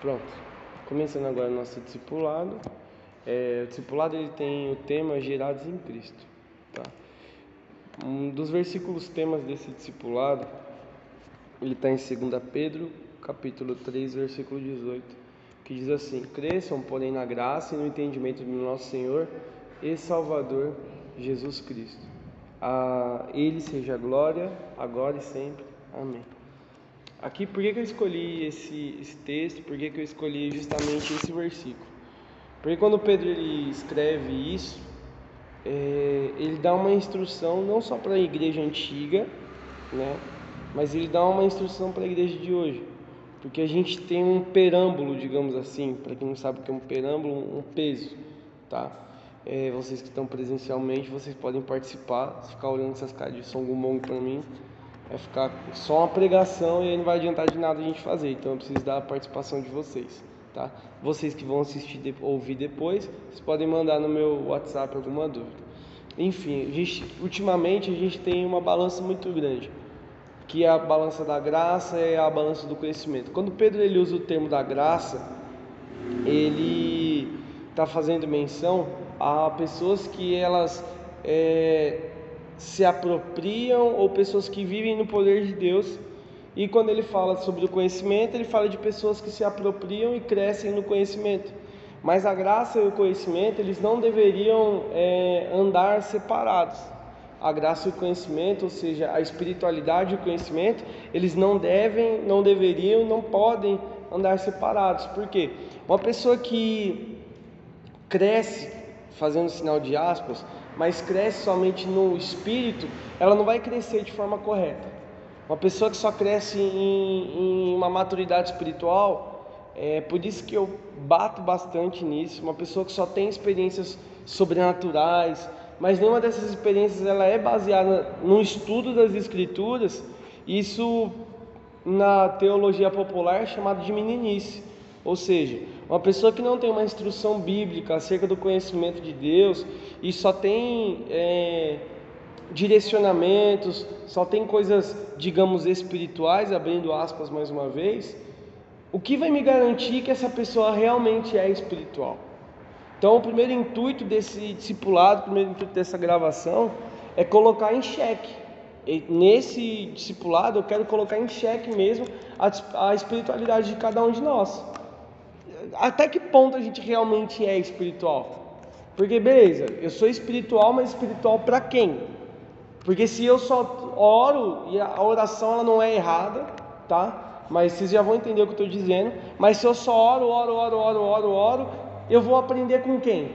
Pronto. Começando agora o nosso discipulado. É, o discipulado ele tem o tema Gerados em Cristo. Tá? Um dos versículos temas desse discipulado, ele está em 2 Pedro, capítulo 3, versículo 18, que diz assim: Cresçam, porém, na graça e no entendimento do nosso Senhor e Salvador Jesus Cristo. A Ele seja glória, agora e sempre. Amém. Aqui, por que, que eu escolhi esse, esse texto? Por que, que eu escolhi justamente esse versículo? Porque quando Pedro ele escreve isso, é, ele dá uma instrução não só para a igreja antiga, né, mas ele dá uma instrução para a igreja de hoje. Porque a gente tem um perâmbulo, digamos assim, para quem não sabe o que é um perâmbulo, um peso, tá? É, vocês que estão presencialmente, vocês podem participar, se ficar olhando essas caras de som gumong para mim, Vai ficar só uma pregação e aí não vai adiantar de nada a gente fazer. Então eu preciso da participação de vocês, tá? Vocês que vão assistir ouvir depois, vocês podem mandar no meu WhatsApp alguma dúvida. Enfim, a gente, ultimamente a gente tem uma balança muito grande, que é a balança da graça e a balança do conhecimento. Quando Pedro ele usa o termo da graça, ele está fazendo menção a pessoas que elas é, se apropriam ou pessoas que vivem no poder de Deus. E quando ele fala sobre o conhecimento, ele fala de pessoas que se apropriam e crescem no conhecimento. Mas a graça e o conhecimento, eles não deveriam é, andar separados. A graça e o conhecimento, ou seja, a espiritualidade e o conhecimento, eles não devem, não deveriam, não podem andar separados. Por quê? Uma pessoa que cresce, fazendo sinal de aspas, mas cresce somente no espírito, ela não vai crescer de forma correta. Uma pessoa que só cresce em, em uma maturidade espiritual, é por isso que eu bato bastante nisso. Uma pessoa que só tem experiências sobrenaturais, mas nenhuma dessas experiências ela é baseada no estudo das escrituras. Isso na teologia popular é chamado de meninice, ou seja, uma pessoa que não tem uma instrução bíblica acerca do conhecimento de Deus e só tem é, direcionamentos, só tem coisas, digamos, espirituais, abrindo aspas mais uma vez, o que vai me garantir que essa pessoa realmente é espiritual? Então, o primeiro intuito desse discipulado, o primeiro intuito dessa gravação é colocar em xeque. E nesse discipulado, eu quero colocar em xeque mesmo a, a espiritualidade de cada um de nós até que ponto a gente realmente é espiritual? Porque beleza, eu sou espiritual, mas espiritual para quem? Porque se eu só oro e a oração ela não é errada, tá? Mas vocês já vão entender o que eu estou dizendo. Mas se eu só oro, oro, oro, oro, oro, oro, eu vou aprender com quem?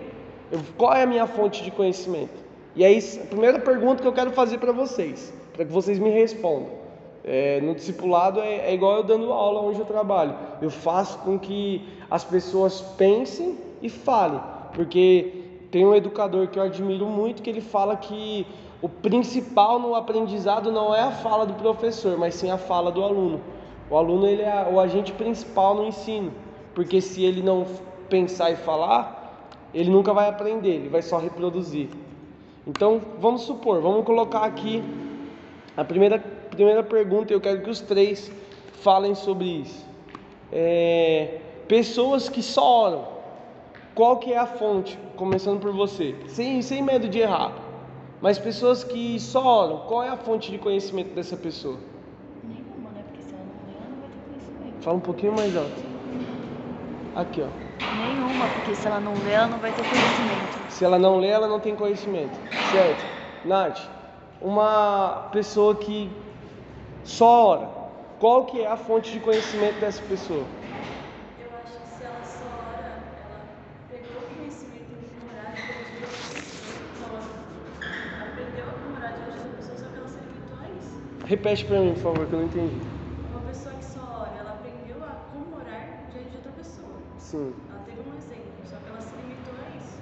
Eu, qual é a minha fonte de conhecimento? E aí, a primeira pergunta que eu quero fazer para vocês, para que vocês me respondam. É, no discipulado é, é, igual eu dando aula onde eu trabalho. Eu faço com que as pessoas pensem e falem, porque tem um educador que eu admiro muito que ele fala que o principal no aprendizado não é a fala do professor, mas sim a fala do aluno. O aluno ele é o agente principal no ensino, porque se ele não pensar e falar, ele nunca vai aprender, ele vai só reproduzir. Então, vamos supor, vamos colocar aqui a primeira primeira pergunta, eu quero que os três falem sobre isso. É, pessoas que só oram, qual que é a fonte? Começando por você, sem, sem medo de errar. Mas pessoas que só oram, qual é a fonte de conhecimento dessa pessoa? Nenhuma, né? Porque se ela não ler, ela não vai ter conhecimento. Fala um pouquinho mais alto. Aqui, ó. Nenhuma, porque se ela não ler, ela não vai ter conhecimento. Se ela não lê, ela não tem conhecimento. Certo? Nath, uma pessoa que só ora. Qual que é a fonte de conhecimento dessa pessoa? Eu acho que se ela só ora, ela pegou o conhecimento de morar diante das pessoas. Ela aprendeu a morar diante das pessoas, só que ela se limitou a isso. Repete para mim, por favor, que eu não entendi. Uma pessoa que só ora, ela aprendeu a como morar diante de outra pessoa. Sim. Ela teve um exemplo, só que ela se limitou a isso.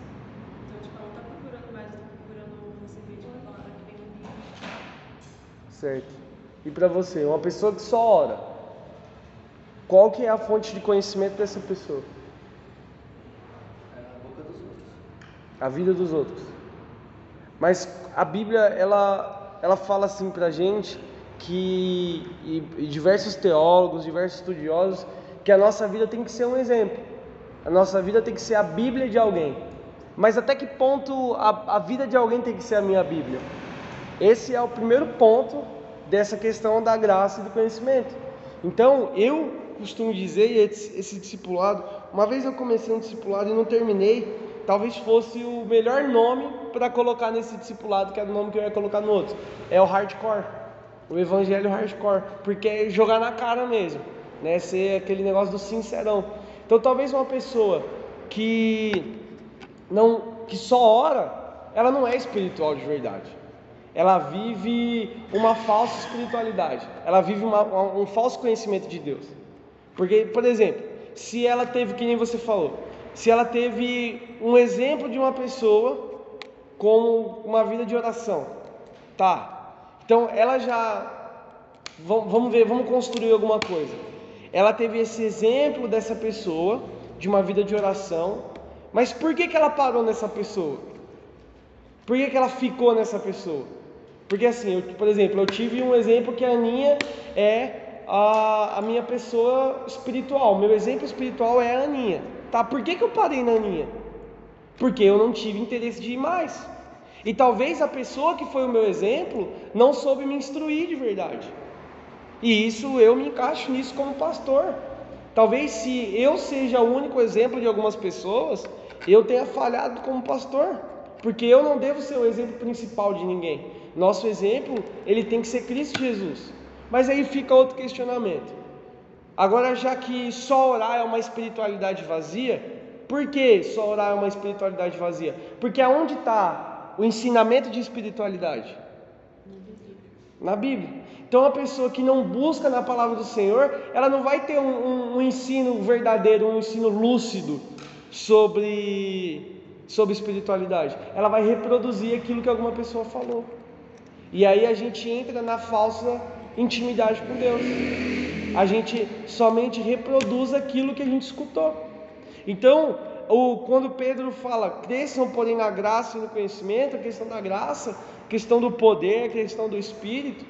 Então, tipo, ela não tá procurando mais, ela tá procurando receber de uma palavra que vem do Bíblia. Certo. E para você, uma pessoa que só ora, qual que é a fonte de conhecimento dessa pessoa? É a boca dos outros. A vida dos outros. Mas a Bíblia, ela, ela fala assim pra gente que, e, e diversos teólogos, diversos estudiosos, que a nossa vida tem que ser um exemplo. A nossa vida tem que ser a Bíblia de alguém. Mas até que ponto a, a vida de alguém tem que ser a minha Bíblia? Esse é o primeiro ponto dessa questão da graça e do conhecimento. Então, eu costumo dizer, esse, esse discipulado, uma vez eu comecei um discipulado e não terminei, talvez fosse o melhor nome para colocar nesse discipulado, que era o nome que eu ia colocar no outro. É o hardcore. O evangelho hardcore, porque é jogar na cara mesmo, né? Ser aquele negócio do sincerão. Então, talvez uma pessoa que não que só ora, ela não é espiritual de verdade. Ela vive uma falsa espiritualidade. Ela vive uma, um falso conhecimento de Deus. Porque, por exemplo, se ela teve, que nem você falou, se ela teve um exemplo de uma pessoa com uma vida de oração, tá? Então ela já, vamos ver, vamos construir alguma coisa. Ela teve esse exemplo dessa pessoa de uma vida de oração, mas por que, que ela parou nessa pessoa? Por que, que ela ficou nessa pessoa? Porque assim, eu, por exemplo, eu tive um exemplo que a Aninha é a, a minha pessoa espiritual. Meu exemplo espiritual é a Aninha. Tá? Por que, que eu parei na Aninha? Porque eu não tive interesse de ir mais. E talvez a pessoa que foi o meu exemplo não soube me instruir de verdade. E isso eu me encaixo nisso como pastor. Talvez se eu seja o único exemplo de algumas pessoas, eu tenha falhado como pastor, porque eu não devo ser o exemplo principal de ninguém. Nosso exemplo, ele tem que ser Cristo Jesus. Mas aí fica outro questionamento. Agora, já que só orar é uma espiritualidade vazia, por que só orar é uma espiritualidade vazia? Porque aonde está o ensinamento de espiritualidade? Na Bíblia. Então, a pessoa que não busca na palavra do Senhor, ela não vai ter um, um, um ensino verdadeiro, um ensino lúcido sobre, sobre espiritualidade. Ela vai reproduzir aquilo que alguma pessoa falou. E aí a gente entra na falsa intimidade com Deus. A gente somente reproduz aquilo que a gente escutou. Então, quando Pedro fala, cresçam porém na graça e no conhecimento, a questão da graça, a questão do poder, a questão do Espírito,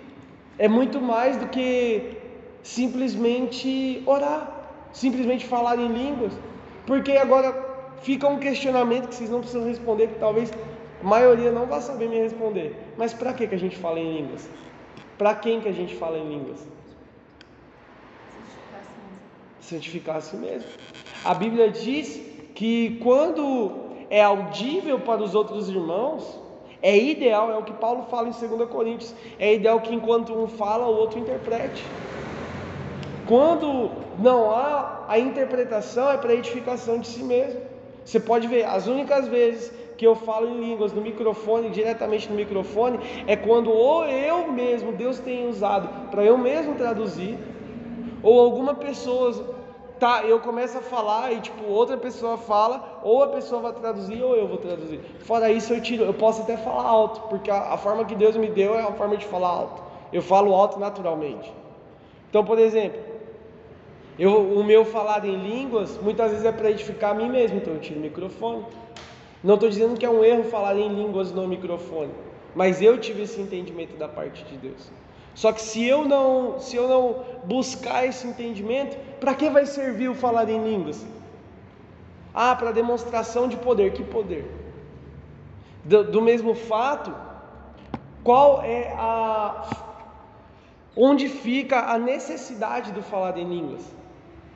é muito mais do que simplesmente orar, simplesmente falar em línguas. Porque agora fica um questionamento que vocês não precisam responder, que talvez maioria não vai saber me responder. Mas para que, que a gente fala em línguas? Para quem que a gente fala em línguas? Santificar a si mesmo. A Bíblia diz que quando é audível para os outros irmãos, é ideal, é o que Paulo fala em 2 Coríntios, é ideal que enquanto um fala, o outro interprete. Quando não há a interpretação, é para edificação de si mesmo. Você pode ver, as únicas vezes que eu falo em línguas no microfone, diretamente no microfone, é quando ou eu mesmo, Deus tem usado para eu mesmo traduzir, ou alguma pessoa, tá, eu começo a falar e tipo outra pessoa fala, ou a pessoa vai traduzir ou eu vou traduzir. Fora isso eu tiro, eu posso até falar alto, porque a, a forma que Deus me deu é a forma de falar alto. Eu falo alto naturalmente. Então, por exemplo, eu, o meu falar em línguas muitas vezes é para edificar a mim mesmo, então eu tiro o microfone. Não estou dizendo que é um erro falar em línguas no microfone, mas eu tive esse entendimento da parte de Deus. Só que se eu não, se eu não buscar esse entendimento, para que vai servir o falar em línguas? Ah, para demonstração de poder. Que poder? Do, do mesmo fato, qual é a onde fica a necessidade do falar em línguas?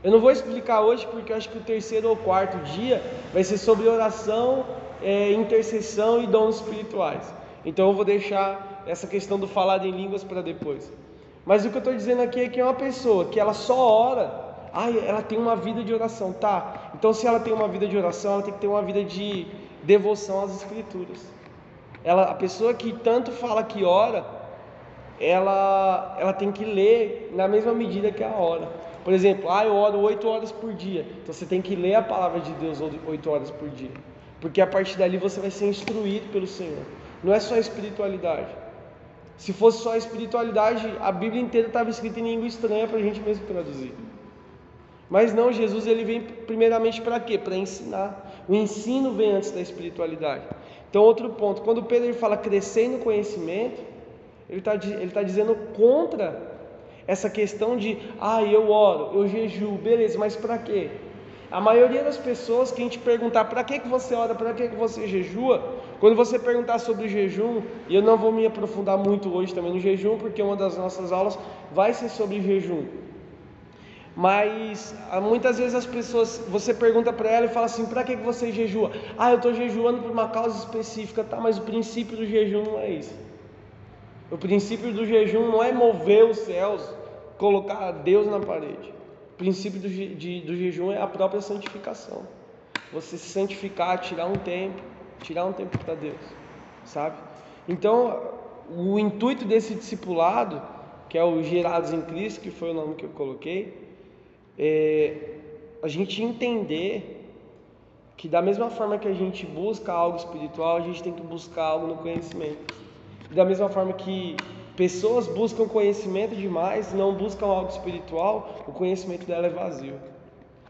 Eu não vou explicar hoje porque eu acho que o terceiro ou quarto dia vai ser sobre oração, é, intercessão e dons espirituais. Então eu vou deixar essa questão do falar em línguas para depois. Mas o que eu estou dizendo aqui é que é uma pessoa que ela só ora, ah, ela tem uma vida de oração, tá? Então se ela tem uma vida de oração, ela tem que ter uma vida de devoção às escrituras. Ela, a pessoa que tanto fala que ora, ela, ela tem que ler na mesma medida que a hora. Por exemplo, ah, eu oro oito horas por dia. Então você tem que ler a palavra de Deus oito horas por dia. Porque a partir dali você vai ser instruído pelo Senhor. Não é só espiritualidade. Se fosse só espiritualidade, a Bíblia inteira estava escrita em língua estranha para a gente mesmo traduzir. Mas não, Jesus ele vem primeiramente para quê? Para ensinar. O ensino vem antes da espiritualidade. Então, outro ponto, quando Pedro fala crescer no conhecimento, ele está ele tá dizendo contra Essa questão de, ah, eu oro, eu jejuo, beleza, mas para quê? A maioria das pessoas que a gente perguntar para que, que você ora, para que, que você jejua, quando você perguntar sobre jejum, e eu não vou me aprofundar muito hoje também no jejum, porque uma das nossas aulas vai ser sobre jejum. Mas ah, muitas vezes as pessoas, você pergunta para ela e fala assim: para que, que você jejua? Ah, eu estou jejuando por uma causa específica, tá? Mas o princípio do jejum não é isso. O princípio do jejum não é mover os céus, colocar Deus na parede. O princípio do, de, do jejum é a própria santificação. Você se santificar, tirar um tempo, tirar um tempo para Deus, sabe? Então, o intuito desse discipulado, que é o Gerados em Cristo, que foi o nome que eu coloquei, é a gente entender que da mesma forma que a gente busca algo espiritual, a gente tem que buscar algo no conhecimento. Da mesma forma que pessoas buscam conhecimento demais, não buscam algo espiritual, o conhecimento dela é vazio.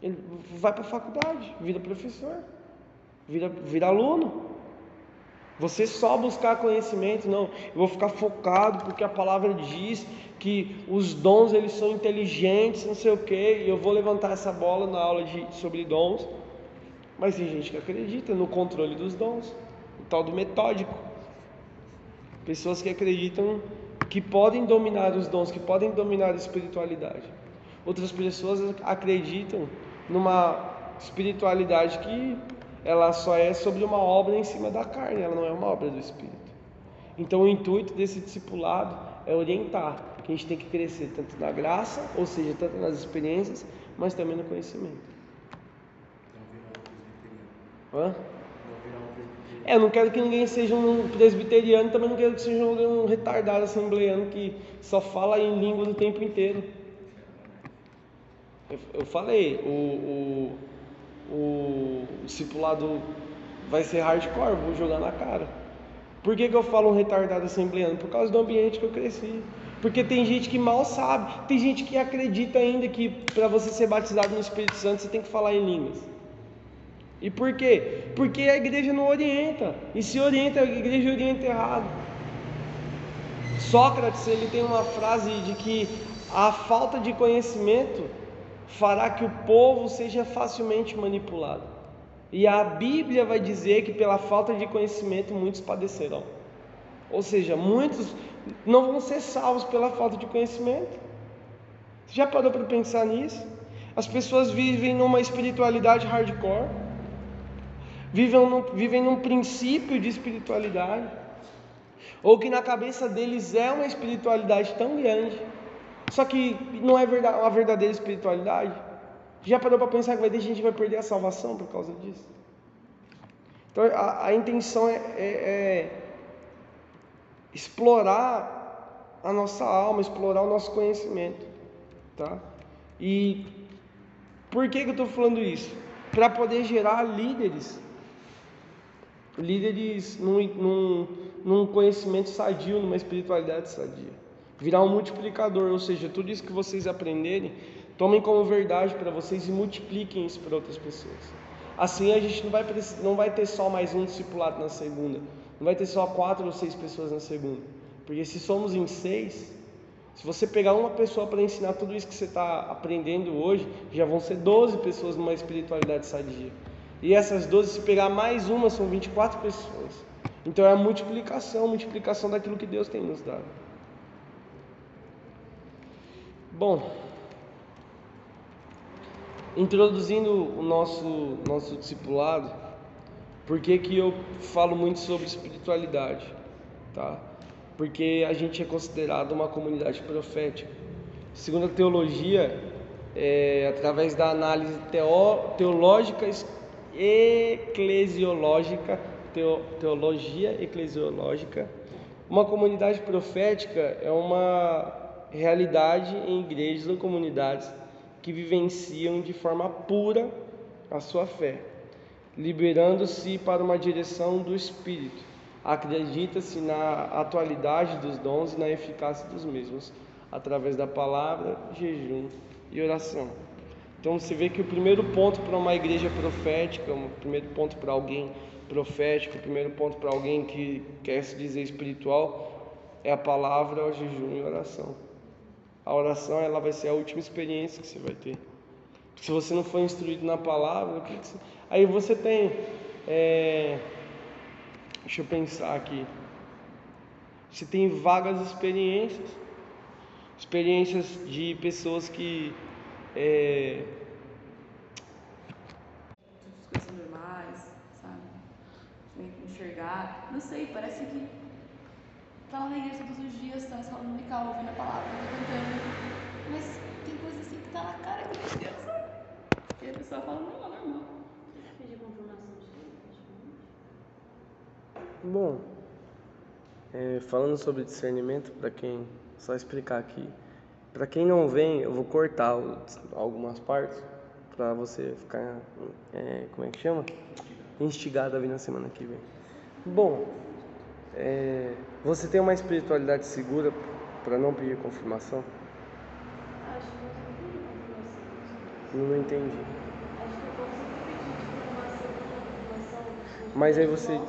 Ele vai para a faculdade, vira professor, vira, vira aluno. Você só buscar conhecimento, não. Eu vou ficar focado porque a palavra diz que os dons eles são inteligentes, não sei o que. E eu vou levantar essa bola na aula de, sobre dons. Mas tem gente que acredita no controle dos dons, o tal do metódico. Pessoas que acreditam que podem dominar os dons, que podem dominar a espiritualidade. Outras pessoas acreditam numa espiritualidade que ela só é sobre uma obra em cima da carne, ela não é uma obra do espírito. Então o intuito desse discipulado é orientar que a gente tem que crescer tanto na graça, ou seja, tanto nas experiências, mas também no conhecimento. Hã? É, eu não quero que ninguém seja um presbiteriano, também não quero que seja um retardado assembleano que só fala em língua o tempo inteiro. Eu, eu falei, o, o, o discipulado vai ser hardcore, vou jogar na cara. Por que, que eu falo um retardado assembleano? Por causa do ambiente que eu cresci. Porque tem gente que mal sabe, tem gente que acredita ainda que para você ser batizado no Espírito Santo você tem que falar em línguas. E por quê? Porque a igreja não orienta. E se orienta, a igreja orienta errado. Sócrates, ele tem uma frase de que a falta de conhecimento fará que o povo seja facilmente manipulado. E a Bíblia vai dizer que pela falta de conhecimento muitos padecerão. Ou seja, muitos não vão ser salvos pela falta de conhecimento. Você já parou para pensar nisso? As pessoas vivem numa espiritualidade hardcore vivem num, vivem num princípio de espiritualidade, ou que na cabeça deles é uma espiritualidade tão grande, só que não é verdade, uma verdadeira espiritualidade. Já parou para pensar que vai ter gente que vai perder a salvação por causa disso? Então a, a intenção é, é, é explorar a nossa alma, explorar o nosso conhecimento, tá? E por que, que eu estou falando isso? Para poder gerar líderes líderes num, num, num conhecimento sadio, numa espiritualidade sadia. Virar um multiplicador, ou seja, tudo isso que vocês aprenderem, tomem como verdade para vocês e multipliquem isso para outras pessoas. Assim a gente não vai, não vai ter só mais um discipulado na segunda, não vai ter só quatro ou seis pessoas na segunda. Porque se somos em seis, se você pegar uma pessoa para ensinar tudo isso que você está aprendendo hoje, já vão ser 12 pessoas numa espiritualidade sadia. E essas 12, se pegar mais uma, são 24 pessoas. Então é a multiplicação, multiplicação daquilo que Deus tem nos dado. Bom, introduzindo o nosso, nosso discipulado, por que, que eu falo muito sobre espiritualidade? Tá? Porque a gente é considerado uma comunidade profética. Segundo a teologia, é, através da análise teo, teológica eclesiológica, teo, teologia eclesiológica. Uma comunidade profética é uma realidade em igrejas ou comunidades que vivenciam de forma pura a sua fé, liberando-se para uma direção do Espírito. Acredita-se na atualidade dos dons e na eficácia dos mesmos, através da palavra, jejum e oração. Então você vê que o primeiro ponto para uma igreja profética, o primeiro ponto para alguém profético, o primeiro ponto para alguém que quer se dizer espiritual é a palavra, o jejum e oração. A oração ela vai ser a última experiência que você vai ter. Se você não for instruído na palavra, você... aí você tem. é, Deixa eu pensar aqui. Você tem vagas experiências, experiências de pessoas que é, as coisas normais, sabe? Enxergar. Não sei, parece que tá lá na igreja todos os dias, tá na escola dominical, ouvindo a palavra, tá cantando. Mas tem coisa assim que tá na cara que meu Deus, sabe? E a pessoa fala, não, é normal. Pedir confirmação de praticamente. Bom, é, falando sobre discernimento, para quem só explicar aqui, para quem não vem, eu vou cortar algumas partes para você ficar, é, como é que chama? Instigado a vir na semana que vem. Bom, é, você tem uma espiritualidade segura para não pedir confirmação? Acho que não. Não entendi. Mas aí você,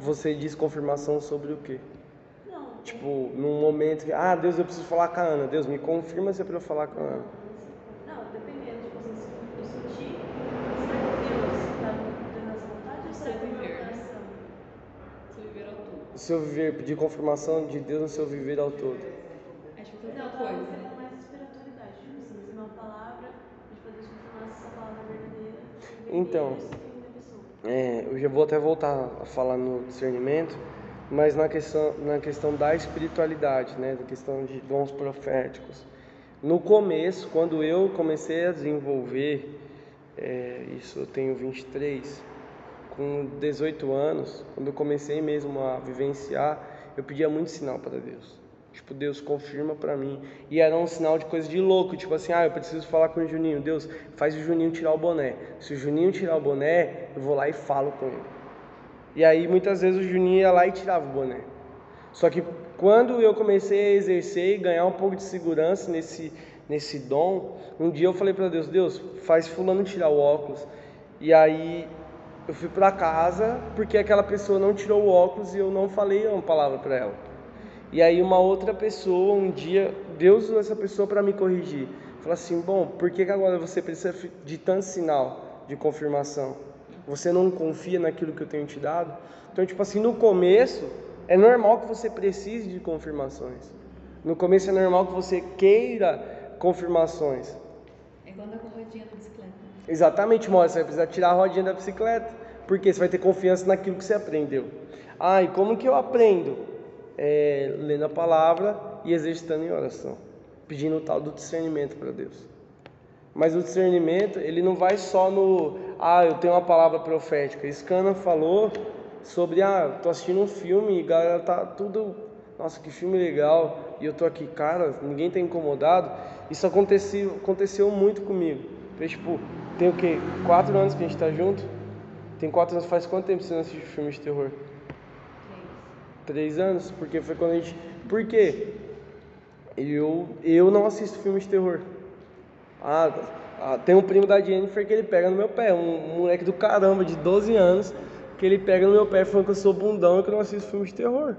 você diz confirmação sobre o quê? Não, Tipo, num momento que, ah, Deus, eu preciso falar com a Ana. Deus, me confirma se é para eu falar com a Ana. Não, dependendo, tipo assim, se eu sentir, será que Deus está dando essa vontade ou será que é viver? Se viver ao todo. O seu viver, pedir confirmação de Deus no seu viver ao todo. Acho que é Não, eu outra tava coisa. querendo mais espiritualidade, tipo assim, ensinar uma palavra, a gente poder confirmar se essa palavra é verdadeira, Então. É, eu já vou até voltar a falar no discernimento, mas na questão, na questão da espiritualidade, né, da questão de dons proféticos. No começo, quando eu comecei a desenvolver, é, isso eu tenho 23, com 18 anos, quando eu comecei mesmo a vivenciar, eu pedia muito sinal para Deus. Tipo, Deus confirma para mim. E era um sinal de coisa de louco, tipo assim, ah, eu preciso falar com o Juninho. Deus, faz o Juninho tirar o boné. Se o Juninho tirar o boné, eu vou lá e falo com ele. E aí muitas vezes o Juninho ia lá e tirava o boné. Só que quando eu comecei a exercer e ganhar um pouco de segurança nesse, nesse dom, um dia eu falei para Deus, Deus, faz fulano tirar o óculos. E aí eu fui para casa porque aquela pessoa não tirou o óculos e eu não falei uma palavra para ela. E aí uma outra pessoa, um dia, Deus usou essa pessoa para me corrigir. Falou assim, bom, por que, que agora você precisa de tanto sinal de confirmação? Você não confia naquilo que eu tenho te dado? Então, tipo assim, no começo, é normal que você precise de confirmações. No começo é normal que você queira confirmações. É igual andar com rodinha na bicicleta. Exatamente, Mora, você vai precisar tirar a rodinha da bicicleta, porque você vai ter confiança naquilo que você aprendeu. Ah, e como que eu aprendo? É, lendo a palavra e exercitando em oração, pedindo o tal do discernimento para Deus. Mas o discernimento, ele não vai só no, ah, eu tenho uma palavra profética. Scana falou sobre, ah, tô assistindo um filme e galera tá tudo, nossa, que filme legal, e eu tô aqui, cara, ninguém tá incomodado. Isso aconteceu, aconteceu muito comigo. Tipo, tem o quê? Quatro anos que a gente tá junto? Tem quatro anos, faz quanto tempo você não assiste filme de terror? Três anos? Porque foi quando a gente. Por quê? Eu, eu não assisto filme de terror. Ah, ah, tem um primo da Jennifer que ele pega no meu pé, um moleque do caramba de 12 anos, que ele pega no meu pé falando que eu sou bundão e que eu não assisto filme de terror.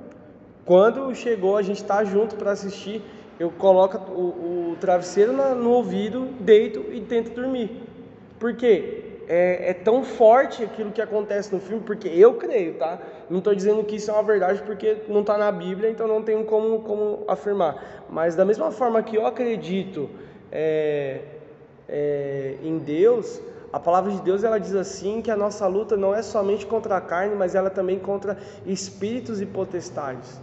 Quando chegou, a gente tá junto para assistir, eu coloco o, o travesseiro na- no ouvido, deito e tento dormir. Por quê? É, é tão forte aquilo que acontece no filme, porque eu creio, tá? Não estou dizendo que isso é uma verdade porque não está na Bíblia, então não tenho como, como afirmar. Mas da mesma forma que eu acredito é, é, em Deus, a palavra de Deus ela diz assim que a nossa luta não é somente contra a carne, mas ela também contra espíritos e potestades.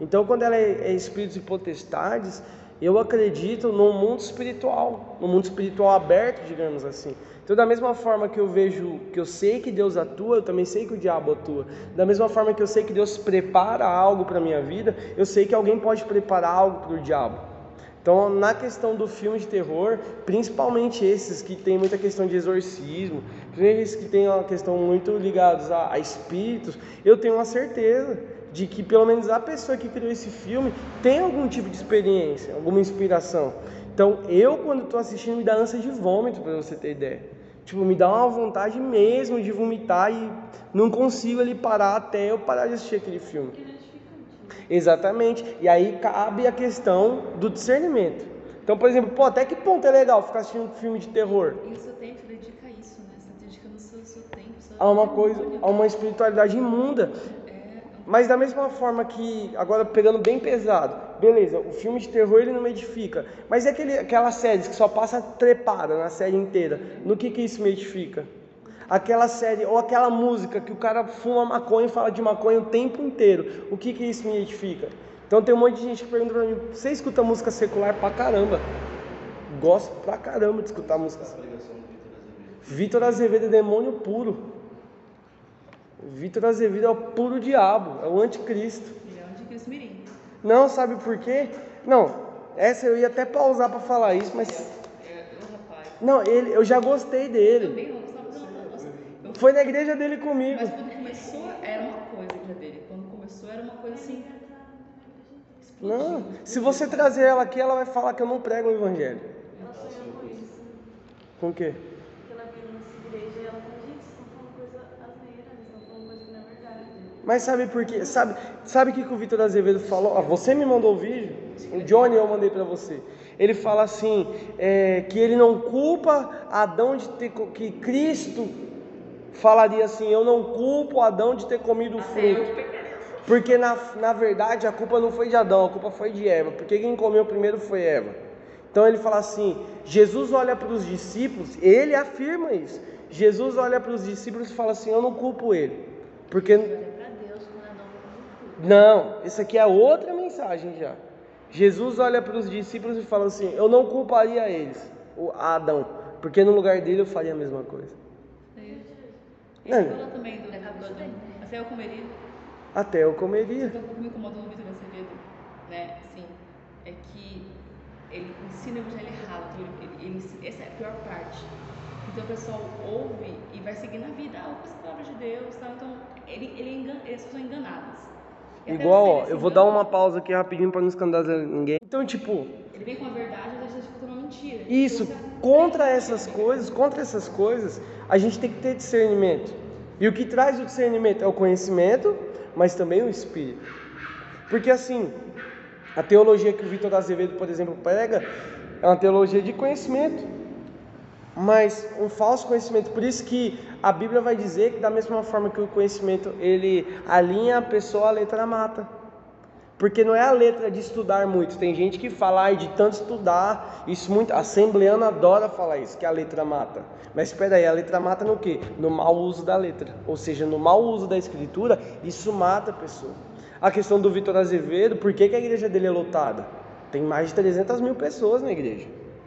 Então, quando ela é, é espíritos e potestades, eu acredito no mundo espiritual, no mundo espiritual aberto, digamos assim. Então, da mesma forma que eu vejo, que eu sei que Deus atua, eu também sei que o diabo atua. Da mesma forma que eu sei que Deus prepara algo para minha vida, eu sei que alguém pode preparar algo para o diabo. Então, na questão do filme de terror, principalmente esses que tem muita questão de exorcismo, esses que tem uma questão muito ligados a, a espíritos, eu tenho uma certeza de que pelo menos a pessoa que criou esse filme tem algum tipo de experiência, alguma inspiração. Então, eu quando estou assistindo me dá ânsia de vômito, para você ter ideia. Tipo, me dá uma vontade mesmo de vomitar e não consigo ali parar até eu parar de assistir aquele filme. É Exatamente. E aí cabe a questão do discernimento. Então, por exemplo, pô, até que ponto é legal ficar assistindo filme de terror? E o seu tempo dedica a isso, né? Você está dedicando o seu, seu tempo, seu A uma coisa, a uma espiritualidade imunda. É, Mas da mesma forma que, agora pegando bem pesado, beleza, o filme de terror ele não me edifica. Mas é aquele, aquelas séries que só passa trepada na série inteira. No que que isso me edifica? Aquela série, ou aquela música que o cara fuma maconha e fala de maconha o tempo inteiro. O que que isso me edifica? Então tem um monte de gente que pergunta pra mim, você escuta música secular pra caramba? Gosto pra caramba de escutar música do Vitor Azevedo. Vitor Azevedo é demônio puro. Vitor Azevedo é o puro diabo, é o anticristo. ele é um anticristo mirim. Não, sabe por quê? Não, essa eu ia até pausar para falar isso, mas É, o rapaz. não, ele, eu já gostei dele. Também não gostava não, não, nossa, eu- Foi na igreja dele comigo. Mas quando começou, era uma coisa a igreja dele. Quando começou, era uma coisa assim. Explodiu. Não, se você trazer ela aqui, ela vai falar que eu não prego o evangelho. Ela sonhou com isso. Com o quê? Porque ela veio nessa igreja e ela é. Mas sabe por quê? Sabe, sabe o que, que o Vitor Azevedo falou? Ó, você me mandou o vídeo, o Johnny eu mandei para você. Ele fala assim, é, que ele não culpa Adão de ter que Cristo falaria assim, eu não culpo Adão de ter comido o fruto. Porque na, na verdade a culpa não foi de Adão, a culpa foi de Eva. Porque quem comeu primeiro foi Eva. Então ele fala assim: Jesus olha para os discípulos, ele afirma isso. Jesus olha para os discípulos e fala assim: Eu não culpo ele. Porque o fruto. não, isso aqui é outra mensagem já. Jesus olha para os discípulos e fala assim: Eu não culparia eles, o Adão, porque no lugar dele eu faria a mesma coisa. Ele É. falou também do. do, do até eu comeria. Até eu comeria. O que me incomodou no Vitor Azevedo, né, assim, é que ele ensina o evangelho errado. Ele, ele, essa é a pior parte. Então o pessoal ouve e vai seguir na vida, ah, ouve a palavra de Deus, tal. Então ele, ele engana, eles são enganadas. E até Igual, ó, eu vou dar uma pausa aqui rapidinho para não escandalizar ninguém. Então, tipo, Ele vem com a verdade, às vezes ele escuta uma mentira. Isso, contra essas coisas, contra essas coisas, a gente tem que ter discernimento. E o que traz o discernimento é o conhecimento, mas também o espírito. Porque assim, a teologia que o Vitor Azevedo, por exemplo, prega é uma teologia de conhecimento, mas um falso conhecimento. Por isso que a Bíblia vai dizer que da mesma forma que o conhecimento ele alinha a pessoa, a letra mata. Porque não é a letra de estudar muito. Tem gente que fala "Ai, de tanto estudar, isso muito. A adora falar isso, que a letra mata. Mas espera aí, a letra mata no quê? No mau uso da letra. Ou seja, no mau uso da escritura, isso mata a pessoa. A questão do Vitor Azevedo, por que, que a igreja dele é lotada? Tem mais de 300 mil pessoas na igreja.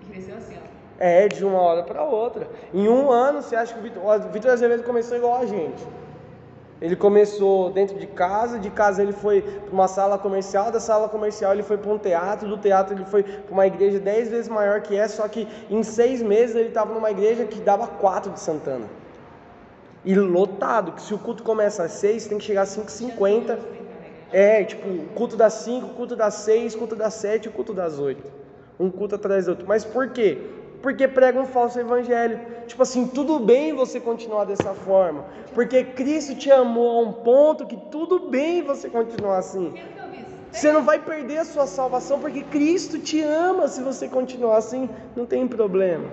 Cresceu assim, ó. É, de uma hora para outra. Em um ano, você acha que o Vitor Azevedo começou igual a gente? Ele começou dentro de casa, de casa ele foi para uma sala comercial, da sala comercial ele foi para um teatro, do teatro ele foi para uma igreja dez vezes maior que essa, só que em seis meses ele estava numa igreja que dava quatro de Santana. E lotado, que se o culto começa às seis, tem que chegar às 5h50. É, tipo, culto das 5, culto das 6, culto das 7 e culto das 8. Um culto atrás do outro. Mas por quê? Porque prega um falso evangelho. Tipo assim, tudo bem você continuar dessa forma. Porque Cristo te amou a um ponto que tudo bem você continuar assim. Você não vai perder a sua salvação porque Cristo te ama. Se você continuar assim, não tem problema.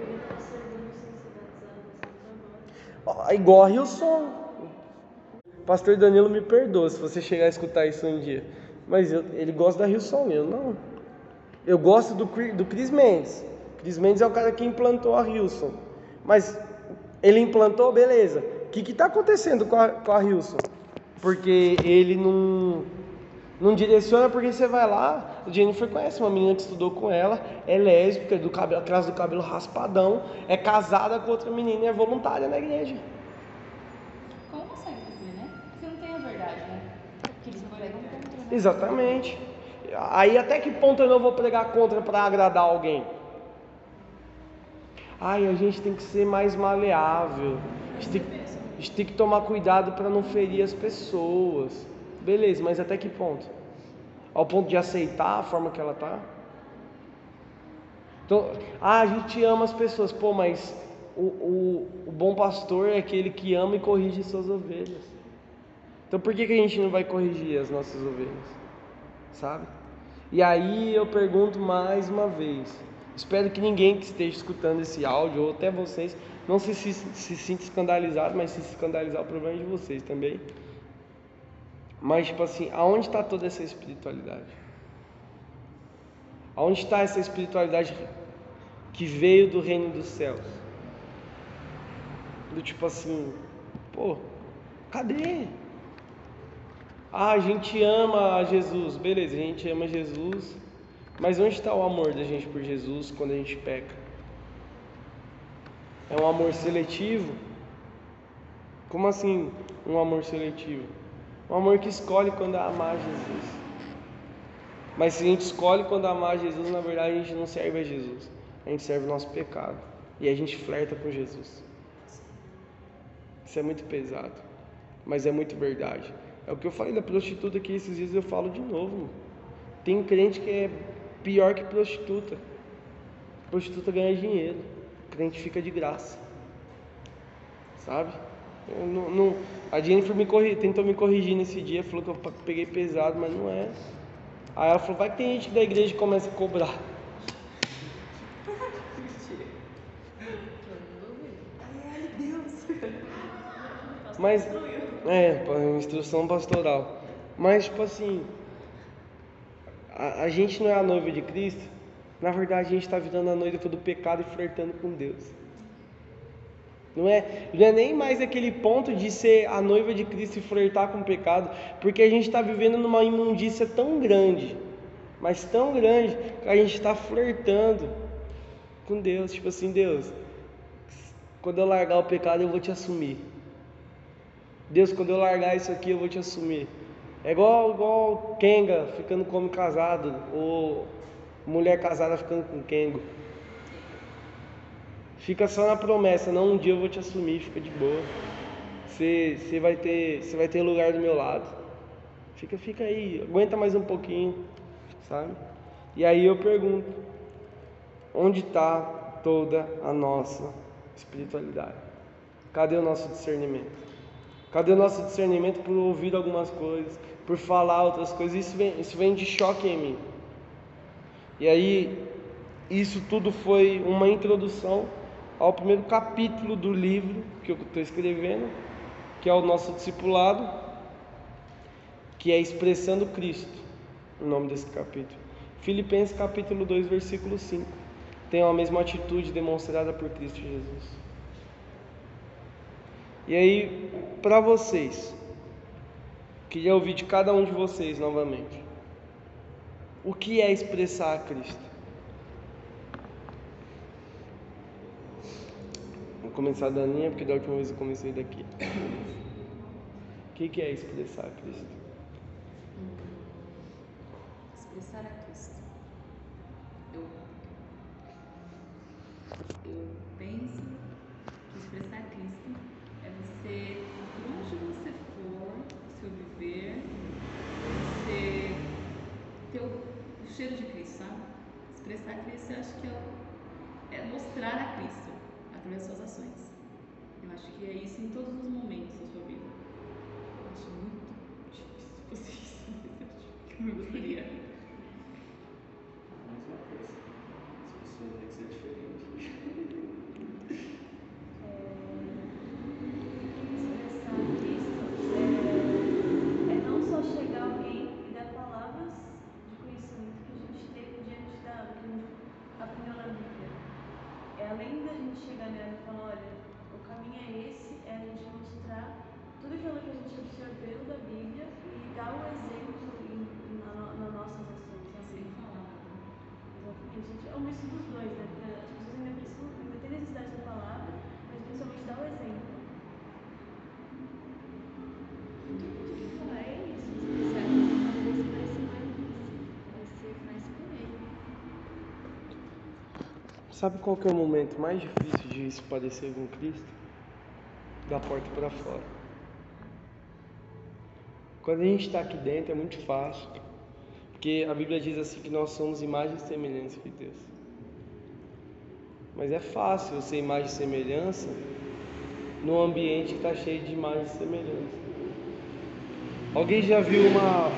Ó, Igual a Hilson. Pastor Danilo me perdoa se você chegar a escutar isso um dia. Mas eu- ele gosta da Hilson, eu não. Eu gosto do, do Chris Mendes. Chris Mendes é o cara que implantou a Hilson. Mas ele implantou, beleza. O que está acontecendo com a, com a? Porque ele não, não direciona, porque você vai lá, a Jennifer conhece uma menina que estudou com ela, é lésbica, do cabelo, atrás do cabelo raspadão, é casada com outra menina e é voluntária na igreja. Como viver, né? Porque não tem a verdade, né? Porque eles pregam contra, né? Exatamente. Aí até que ponto eu não vou pregar contra para agradar alguém? Ai, a gente tem que ser mais maleável. A gente tem, a gente tem que tomar cuidado para não ferir as pessoas. Beleza, mas até que ponto? Ao ponto de aceitar a forma que ela tá? Então, ah, a gente ama as pessoas, pô, mas o, o, o bom pastor é aquele que ama e corrige suas ovelhas. Então por que, que a gente não vai corrigir as nossas ovelhas? sabe? E aí eu pergunto mais uma vez. Espero que ninguém que esteja escutando esse áudio, ou até vocês, não se, se, se sinta escandalizado, mas se escandalizar, o problema é de vocês também. Mas, tipo assim, aonde está toda essa espiritualidade? Aonde está essa espiritualidade que veio do reino dos céus? Do tipo assim, pô, cadê? Ah, a gente ama Jesus, beleza, a gente ama Jesus, mas onde está o amor da gente por Jesus quando a gente peca? É um amor seletivo? Como assim um amor seletivo? Um amor que escolhe quando amar Jesus. Mas se a gente escolhe quando amar Jesus, na verdade a gente não serve a Jesus. A gente serve o nosso pecado. E a gente flerta com Jesus. Isso é muito pesado. Mas é muito verdade. É o que eu falei da prostituta aqui esses dias eu falo de novo. Tem crente que é pior que prostituta. Prostituta ganha dinheiro. Crente fica de graça. Sabe? Eu não, não, a Jennifer me corri, tentou me corrigir nesse dia, falou que eu peguei pesado, mas não é. Aí ela falou, vai que tem gente da igreja que começa a cobrar. Ai, Deus. Mas, é, instrução pastoral. Mas, tipo assim, a, a gente não é a noiva de Cristo. Na verdade, a gente está virando a noiva do pecado e flertando com Deus. Não é, não é nem mais aquele ponto de ser a noiva de Cristo e flertar com o pecado, porque a gente está vivendo numa imundícia tão grande, mas tão grande, que a gente está flertando com Deus. Tipo assim, Deus, quando eu largar o pecado, eu vou te assumir. Deus, quando eu largar isso aqui, eu vou te assumir. É igual, igual Kenga ficando com homem casado, ou mulher casada ficando com Kengo. Fica só na promessa, não um dia eu vou te assumir, fica de boa. Você, vai, ter, você vai ter lugar do meu lado. Fica, fica aí, aguenta mais um pouquinho, sabe? E aí eu pergunto, onde está toda a nossa espiritualidade? Cadê o nosso discernimento? Cadê o nosso discernimento por ouvir algumas coisas, por falar outras coisas? Isso vem, isso vem de choque em mim. E aí, isso tudo foi uma introdução ao primeiro capítulo do livro que eu estou escrevendo, que é o nosso discipulado, que é Expressando Cristo, o nome desse capítulo. Filipenses capítulo 2, versículo 5. Tem a mesma atitude demonstrada por Cristo Jesus. E aí, para vocês, queria ouvir de cada um de vocês novamente. O que é expressar a Cristo? Vou começar da linha, porque da última vez eu comecei daqui. O que, é expressar a Cristo? Expressar a Cristo. Eu, eu penso que expressar Cristo é você, por onde você for, o seu viver, você ter o, o cheiro de Cristo, sabe? Expressar Cristo, eu acho que é, é mostrar a Cristo através das suas ações. Eu acho que é isso em todos os momentos da sua vida. Eu acho muito difícil fazer isso, mas eu acho que eu gostaria. Mais uma coisa. As pessoas têm que ser diferentes. expressar Cristo é, é não só chegar alguém e dar palavras de conhecimento que a gente teve diante da do que a gente aprendeu na Bíblia. É além da gente chegar nela e falar, olha, o caminho é esse, é a gente mostrar tudo aquilo que a gente absorveu da Bíblia e dar o exemplo em, na, no- nas nossas ações. Sem Assim. falar. Exatamente. É um misto dos dois, né? Porque as pessoas ainda precisam, ainda têm necessidade da palavra, mas principalmente dar o exemplo. falar é isso, expressar às vezes parece mais você faz por ele. Sabe qual que é o momento mais difícil de se parecer com Cristo? Da porta para fora. Quando a gente está aqui dentro é muito fácil, porque a Bíblia diz assim que nós somos imagens semelhança de Deus. Mas é fácil ser imagem e semelhança num ambiente que está cheio de imagem e semelhança. Alguém já viu uma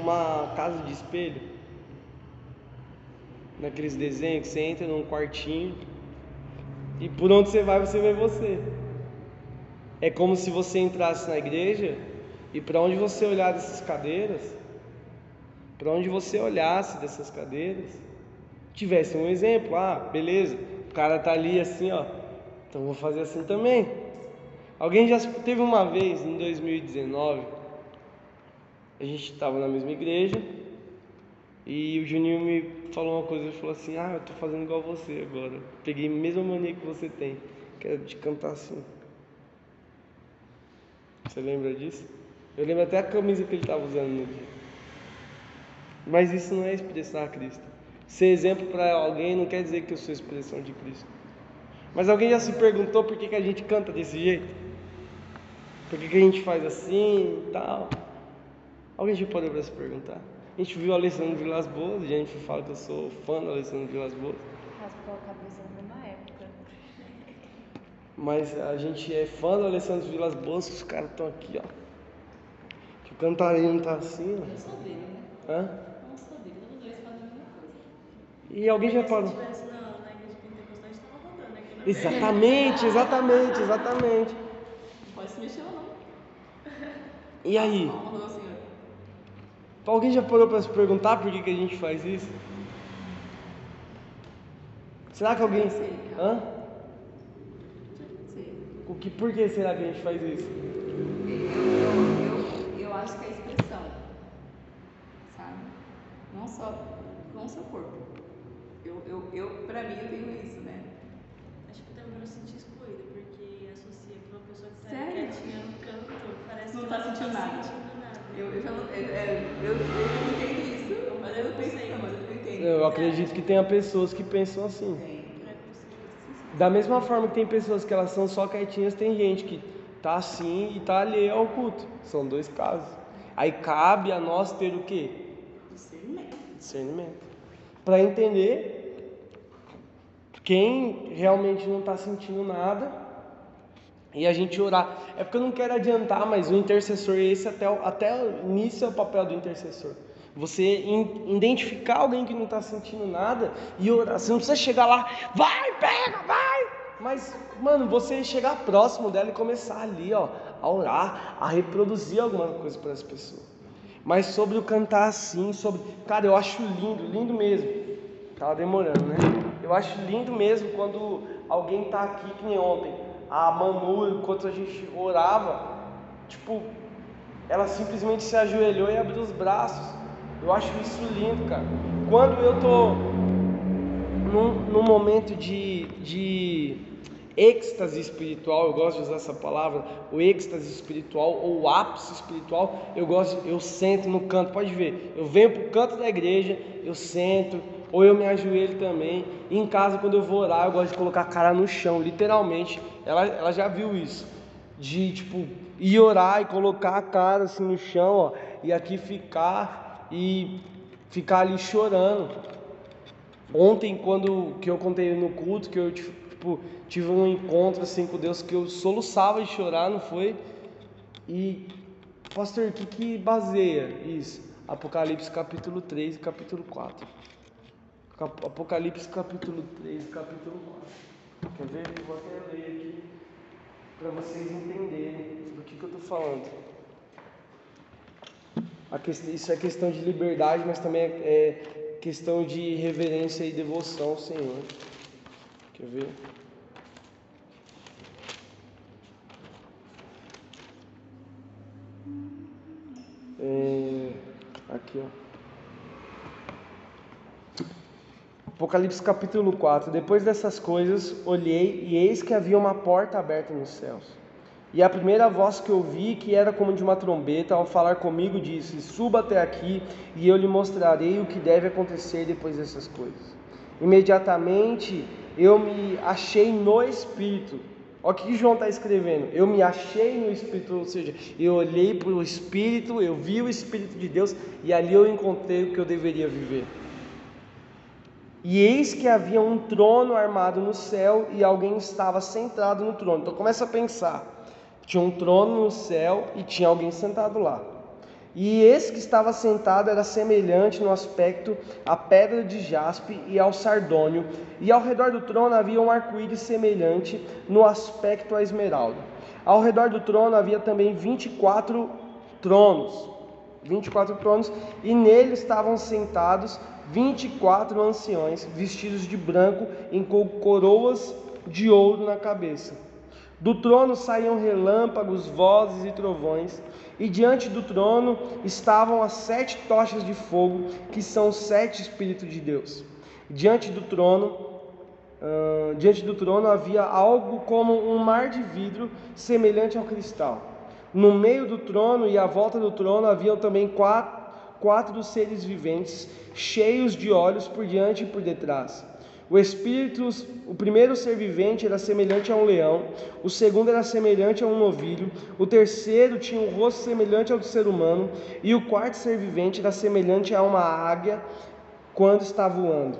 uma casa de espelho? Naqueles desenhos que você entra num quartinho e por onde você vai você vê você. É como se você entrasse na igreja e para onde você olhar dessas cadeiras, para onde você olhasse dessas cadeiras, tivesse um exemplo. Ah, beleza, o cara tá ali assim, ó. Então vou fazer assim também. Alguém já teve uma vez em 2019, a gente estava na mesma igreja e o Juninho me falou uma coisa, ele falou assim, ah, eu tô fazendo igual você agora. Peguei a mesma mania que você tem, que é de cantar assim. Você lembra disso? Eu lembro até a camisa que ele estava usando no dia. Mas isso não é expressar Cristo. Ser exemplo para alguém não quer dizer que eu sou expressão de Cristo. Mas alguém já se perguntou por que, que a gente canta desse jeito? Por que, que a gente faz assim e tal? Alguém já para se perguntar? A gente viu o Alessandro Vilas Boas, e a gente fala que eu sou fã do Alessandro Vilas Boas. Raspou a cabeça numa época. Mas a gente é fã do Alessandro Vilas Boas, os caras estão aqui, ó. Que o cantarino tá assim, Eu sou dele, né? ó. Hã? Eu sou dele, todos dois fazem a mesma coisa. E alguém já parou? Se tivesse na, na igreja pentecostal, a gente tava rodando aqui na Exatamente, exatamente, exatamente. Não pode se mexer lá, não. E aí? Ó, mandou assim, ó. Alguém já parou para se perguntar por que, que a gente faz isso? Será que alguém. Hã? O que, por que será que a gente faz isso? Eu, eu, eu acho que é a expressão, sabe? Não só com o seu corpo. Eu, eu, eu, pra mim, eu tenho isso, né? Acho que também eu senti excluída, porque associa que uma pessoa que tá Sério? quietinha no canto, parece Não que tá sentindo não tá nada. sentindo nada. Eu, eu já não. Eu, é, eu, eu entendo isso, mas eu não penso, não, mas eu entendo. Eu acredito que tenha pessoas que pensam assim. Tem. Da mesma forma que tem pessoas que elas são só quietinhas, tem gente que tá assim e tá alheia ao culto. São dois casos. Aí cabe a nós ter o quê? Discernimento. Discernimento. Para entender quem realmente não está sentindo nada e a gente orar. É porque eu não quero adiantar, mas o intercessor, esse até, até o início é o papel do intercessor. Você identificar alguém que não está sentindo nada e orar. Você não precisa chegar lá, vai, pega, vai. Mas, mano, você chegar próximo dela e começar ali, ó, a orar, a reproduzir alguma coisa para as pessoas. Mas sobre o cantar assim, sobre. Cara, eu acho lindo, lindo mesmo. Tava demorando, né? Eu acho lindo mesmo quando alguém tá aqui, que nem ontem. A Manu, enquanto a gente orava, tipo, ela simplesmente se ajoelhou e abriu os braços. Eu acho isso lindo, cara. Quando eu tô num, num momento de, de êxtase espiritual, eu gosto de usar essa palavra, o êxtase espiritual ou o ápice espiritual, eu gosto, eu sento no canto, pode ver, eu venho pro canto da igreja, eu sento, ou eu me ajoelho também. E em casa, quando eu vou orar, eu gosto de colocar a cara no chão, literalmente. Ela, ela já viu isso, de tipo ir orar e colocar a cara assim no chão, ó, e aqui ficar e ficar ali chorando. Ontem, quando que eu contei no culto, que eu tipo, tive um encontro assim com Deus que eu soluçava de chorar, não foi? E pastor, o que que baseia isso? Apocalipse capítulo 3 e capítulo 4. Cap- Apocalipse capítulo 3 e capítulo 4. Quer ver? Vou até ler aqui para vocês entenderem do que, que eu estou falando. Isso é questão de liberdade, mas também é, é questão de reverência e devoção ao Senhor. Quer ver? É, aqui, ó. Apocalipse capítulo 4. Depois dessas coisas, olhei e eis que havia uma porta aberta nos céus. E a primeira voz que ouvi, que era como de uma trombeta, ao falar comigo, disse: Suba até aqui, e eu lhe mostrarei o que deve acontecer depois dessas coisas. Imediatamente eu me achei no Espírito. Olha o que João está escrevendo. Eu me achei no Espírito, ou seja, eu olhei para o Espírito, eu vi o Espírito de Deus e ali eu encontrei o que eu deveria viver. E eis que havia um trono armado no céu e alguém estava sentado no trono. Então começa a pensar. Tinha um trono no céu e tinha alguém sentado lá. E esse que estava sentado era semelhante no aspecto à pedra de jaspe e ao sardônio, e ao redor do trono havia um arco-íris semelhante no aspecto à esmeralda. Ao redor do trono havia também 24 tronos, 24 tronos, e nele estavam sentados 24 anciões, vestidos de branco, em coroas de ouro na cabeça. Do trono saíam relâmpagos, vozes e trovões, e diante do trono estavam as sete tochas de fogo, que são os sete Espíritos de Deus. Diante do trono, uh, diante do trono havia algo como um mar de vidro semelhante ao cristal. No meio do trono e à volta do trono haviam também quatro, quatro seres viventes, cheios de olhos por diante e por detrás. O espírito, o primeiro ser vivente era semelhante a um leão, o segundo era semelhante a um novilho, o terceiro tinha um rosto semelhante ao do ser humano, e o quarto ser vivente era semelhante a uma águia quando está voando.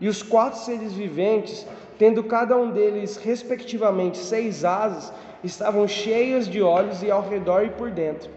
E os quatro seres viventes, tendo cada um deles respectivamente seis asas, estavam cheias de olhos e ao redor e por dentro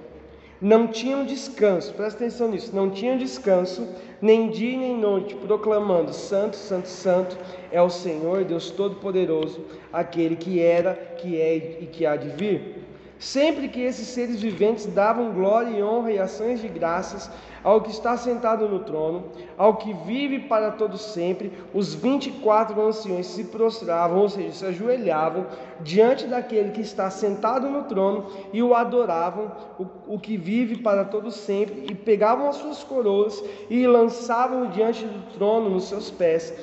não tinham descanso, presta atenção nisso, não tinham descanso, nem dia nem noite, proclamando: Santo, Santo, Santo é o Senhor, Deus Todo-Poderoso, aquele que era, que é e que há de vir. Sempre que esses seres viventes davam glória e honra e ações de graças ao que está sentado no trono, ao que vive para todo sempre, os vinte e quatro anciões se prostravam, ou seja, se ajoelhavam diante daquele que está sentado no trono e o adoravam, o, o que vive para todo sempre, e pegavam as suas coroas e lançavam diante do trono nos seus pés,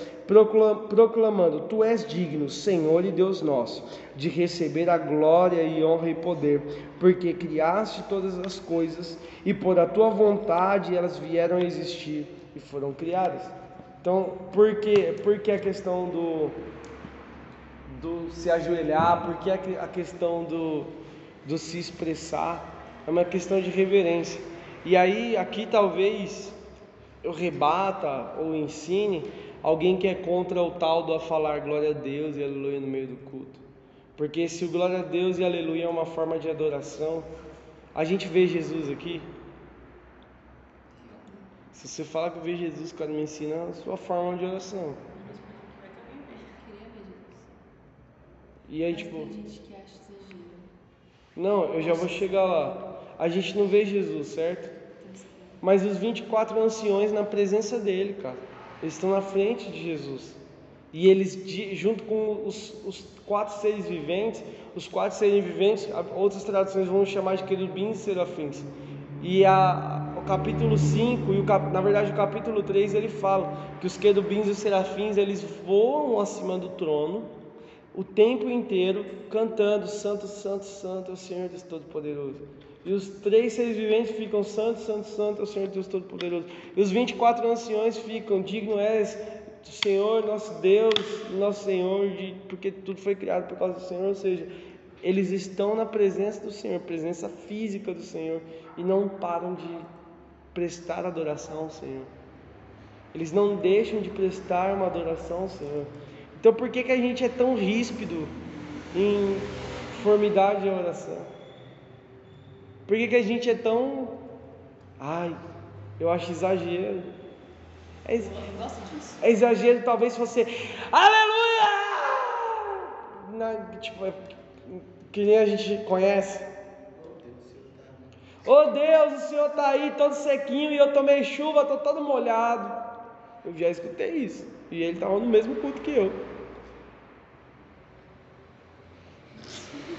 proclamando: Tu és digno, Senhor e Deus nosso, de receber a glória e honra e poder, porque criaste todas as coisas e por a tua vontade elas vieram a existir e foram criadas. Então, por que, por que a questão do, do se ajoelhar, por que a questão do, do se expressar? É uma questão de reverência. E aí, aqui talvez eu rebata ou ensine alguém que é contra o tal do a falar glória a Deus e aleluia no meio do culto. Porque se o glória a Deus e aleluia é uma forma de adoração, a gente vê Jesus aqui. Se você fala que vê Jesus, cara, me ensina a sua forma de oração. E aí, tipo. Não, eu já vou chegar lá. A gente não vê Jesus, certo? Mas os 24 anciões na presença dele, cara. Eles estão na frente de Jesus. E eles, junto com os, os quatro seres viventes, os quatro seres viventes, outras traduções vão chamar de querubins e serafins. E a, o capítulo 5, e o, na verdade o capítulo 3, ele fala que os querubins e os serafins, eles voam acima do trono o tempo inteiro, cantando, Santo, Santo, Santo é o Senhor Deus Todo-Poderoso. E os três seres viventes ficam, Santo, Santo, Santo é o Senhor Deus Todo-Poderoso. E os 24 anciões ficam, digno és Senhor, nosso Deus, nosso Senhor, de, porque tudo foi criado por causa do Senhor, ou seja, eles estão na presença do Senhor, presença física do Senhor, e não param de prestar adoração ao Senhor. Eles não deixam de prestar uma adoração ao Senhor. Então por que, que a gente é tão ríspido em formidade de oração? Por que, que a gente é tão. Ai, eu acho exagero. É, é exagero, talvez você. Aleluia! Na, tipo, é, que nem a gente conhece. Oh Deus, o Senhor está aí todo sequinho e eu tomei chuva, estou todo molhado. Eu já escutei isso. E ele estava no mesmo culto que eu.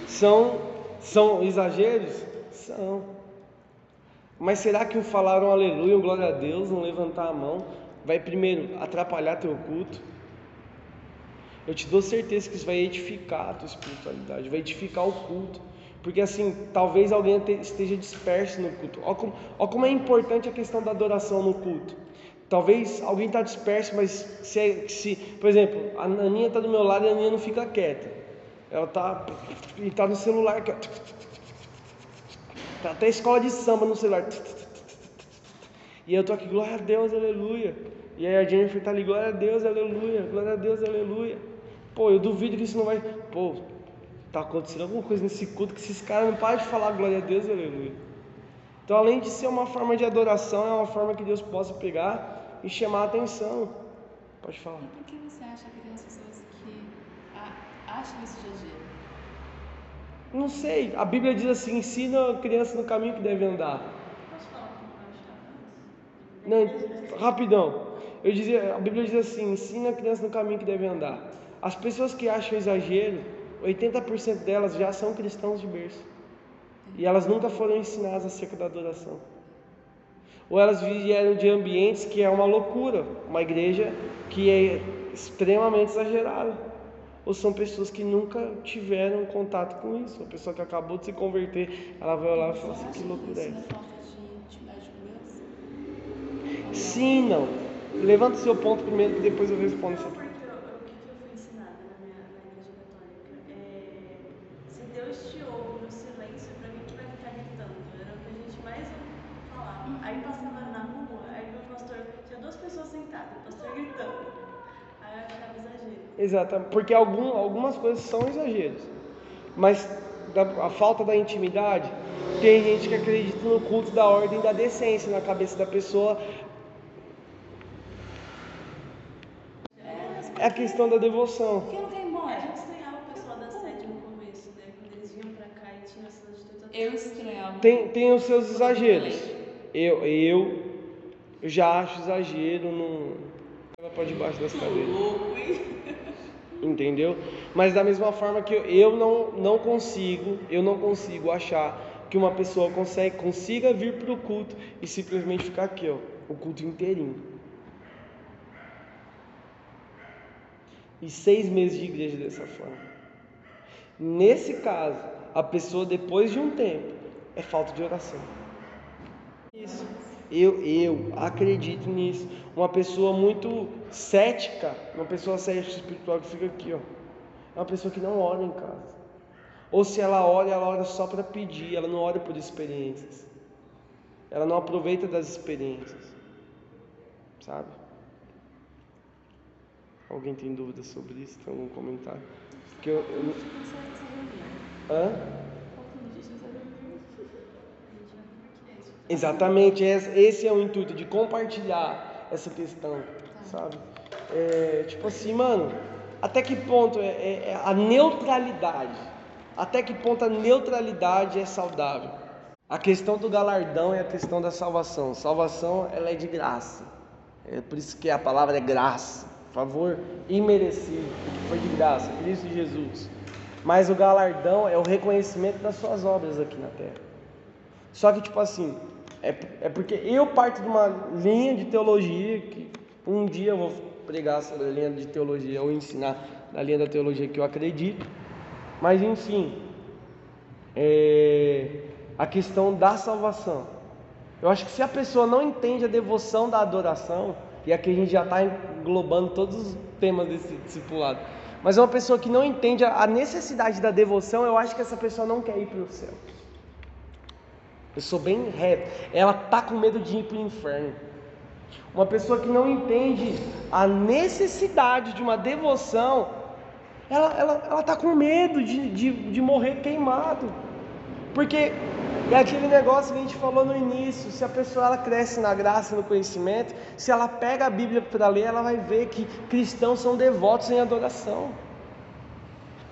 São, são exageros? São. Mas será que o falar um aleluia, um glória a Deus, um levantar a mão, vai primeiro atrapalhar teu culto? Eu te dou certeza que isso vai edificar a tua espiritualidade, vai edificar o culto. Porque assim, talvez alguém esteja disperso no culto. Olha como, olha como é importante a questão da adoração no culto. Talvez alguém está disperso, mas se, se, por exemplo, a Aninha está do meu lado e a Aninha não fica quieta. Ela está tá no celular. Tá até escola de samba no celular. E eu tô aqui, glória a Deus, aleluia. E aí a Jennifer está ali, glória a Deus, aleluia, glória a Deus, aleluia. Pô, eu duvido que isso não vai. Pô, tá acontecendo alguma coisa nesse culto que esses caras não param de falar glória a Deus, aleluia. Então, além de ser uma forma de adoração, é uma forma que Deus possa pegar e chamar a atenção. Pode falar. E por que você acha que tem as pessoas que a- acham isso exagero? Não sei, a Bíblia diz assim: ensina a criança no caminho que deve andar. Não, rapidão. Eu dizia, a Bíblia diz assim: ensina a criança no caminho que deve andar. As pessoas que acham exagero, 80% delas já são cristãos de berço. E elas nunca foram ensinadas acerca da adoração. Ou elas vieram de ambientes que é uma loucura, uma igreja que é extremamente exagerada. Ou são pessoas que nunca tiveram contato com isso. Uma pessoa que acabou de se converter, ela vai olhar e falar assim: que loucura é essa? Sim, não. Levanta o seu ponto primeiro, que depois eu respondo católica é a falar. Aí passava na rua, aí o pastor, tinha duas pessoas sentadas, o pastor gritando. Aí eu ficava exagero. Exatamente, porque algum, algumas coisas são exageros, mas da- a falta da intimidade, tem gente que acredita no culto da ordem da decência na cabeça da pessoa. É a questão da devoção. Por que não quer ir A gente estranhava o pessoal da sede no começo, né? Quando eles vinham pra cá e tinham essas atitudes. Eu estranhava. Tem, tem os seus exageros. Eu, eu, já acho exagero no. Ela para debaixo das cadeiras. Louco, hein? Entendeu? Mas da mesma forma que eu, não, não consigo, eu não consigo achar que uma pessoa consegue, consiga vir para o culto e simplesmente ficar aqui, ó, o culto inteirinho. E seis meses de igreja dessa forma. Nesse caso, a pessoa depois de um tempo é falta de oração. Isso. Eu, eu acredito nisso. Uma pessoa muito cética, uma pessoa cética espiritual que fica aqui, ó. É uma pessoa que não ora em casa. Ou se ela ora, ela ora só para pedir, ela não ora por experiências. Ela não aproveita das experiências. Sabe? Alguém tem dúvidas sobre isso? Tem algum comentário? Que eu, eu Hã? Exatamente, esse é o intuito de compartilhar essa questão, sabe? É, tipo assim, mano, até que ponto é, é- é a neutralidade? Até que ponto a neutralidade é saudável? A questão do galardão é a questão da salvação. Salvação, ela é de graça. É por isso que a palavra é graça, favor imerecido, porque foi de graça, Cristo Jesus. Mas o galardão é o reconhecimento das suas obras aqui na terra. Só que, tipo assim, é, é porque eu parto de uma linha de teologia que um dia eu vou pregar sobre a linha de teologia ou ensinar na linha da teologia que eu acredito. Mas, enfim, é, a questão da salvação. Eu acho que se a pessoa não entende a devoção da adoração, e aqui a gente já está englobando todos os temas desse discipulado, mas uma pessoa que não entende a necessidade da devoção, eu acho que essa pessoa não quer ir para o céu. Eu sou bem reto. Ela tá com medo de ir para o inferno. Uma pessoa que não entende a necessidade de uma devoção, ela ela, ela tá com medo de, de, de morrer queimado. Porque é aquele negócio que a gente falou no início: se a pessoa ela cresce na graça no conhecimento, se ela pega a Bíblia para ler, ela vai ver que cristãos são devotos em adoração.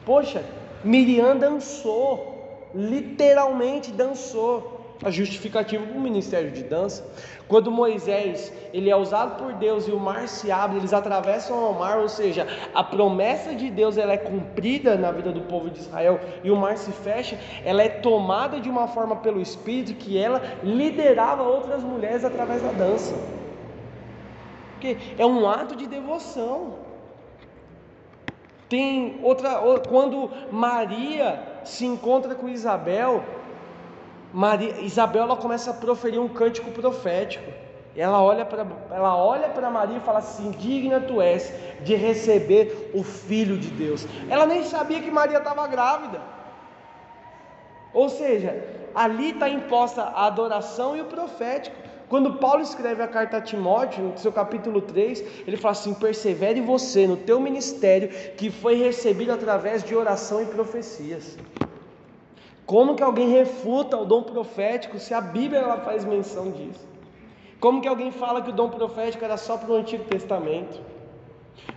Poxa, Miriam dançou, literalmente dançou. A justificativa para o ministério de dança. Quando Moisés ele é usado por Deus e o mar se abre, eles atravessam o mar, ou seja, a promessa de Deus ela é cumprida na vida do povo de Israel e o mar se fecha, ela é tomada de uma forma pelo Espírito que ela liderava outras mulheres através da dança. Porque é um ato de devoção. Tem outra, quando Maria se encontra com Isabel, Maria, Isabel ela começa a proferir um cântico profético. Ela olha para ela olha para Maria e fala assim: "Digna tu és de receber o filho de Deus". Ela nem sabia que Maria estava grávida. Ou seja, ali está imposta a adoração e o profético. Quando Paulo escreve a carta a Timóteo, no seu capítulo 3, ele fala assim: persevere você no teu ministério que foi recebido através de oração e profecias. Como que alguém refuta o dom profético se a Bíblia ela faz menção disso? Como que alguém fala que o dom profético era só para o Antigo Testamento?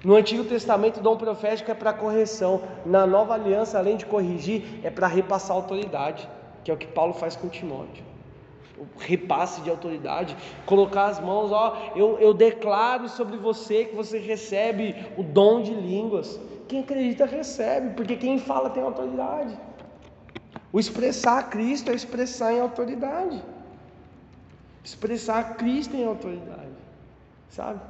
No Antigo Testamento, o dom profético é para correção. Na Nova Aliança, além de corrigir, é para repassar autoridade, que é o que Paulo faz com Timóteo. O repasse de autoridade, colocar as mãos, ó, eu, eu declaro sobre você que você recebe o dom de línguas. Quem acredita recebe, porque quem fala tem autoridade. O expressar Cristo é expressar em autoridade. Expressar Cristo em autoridade, sabe?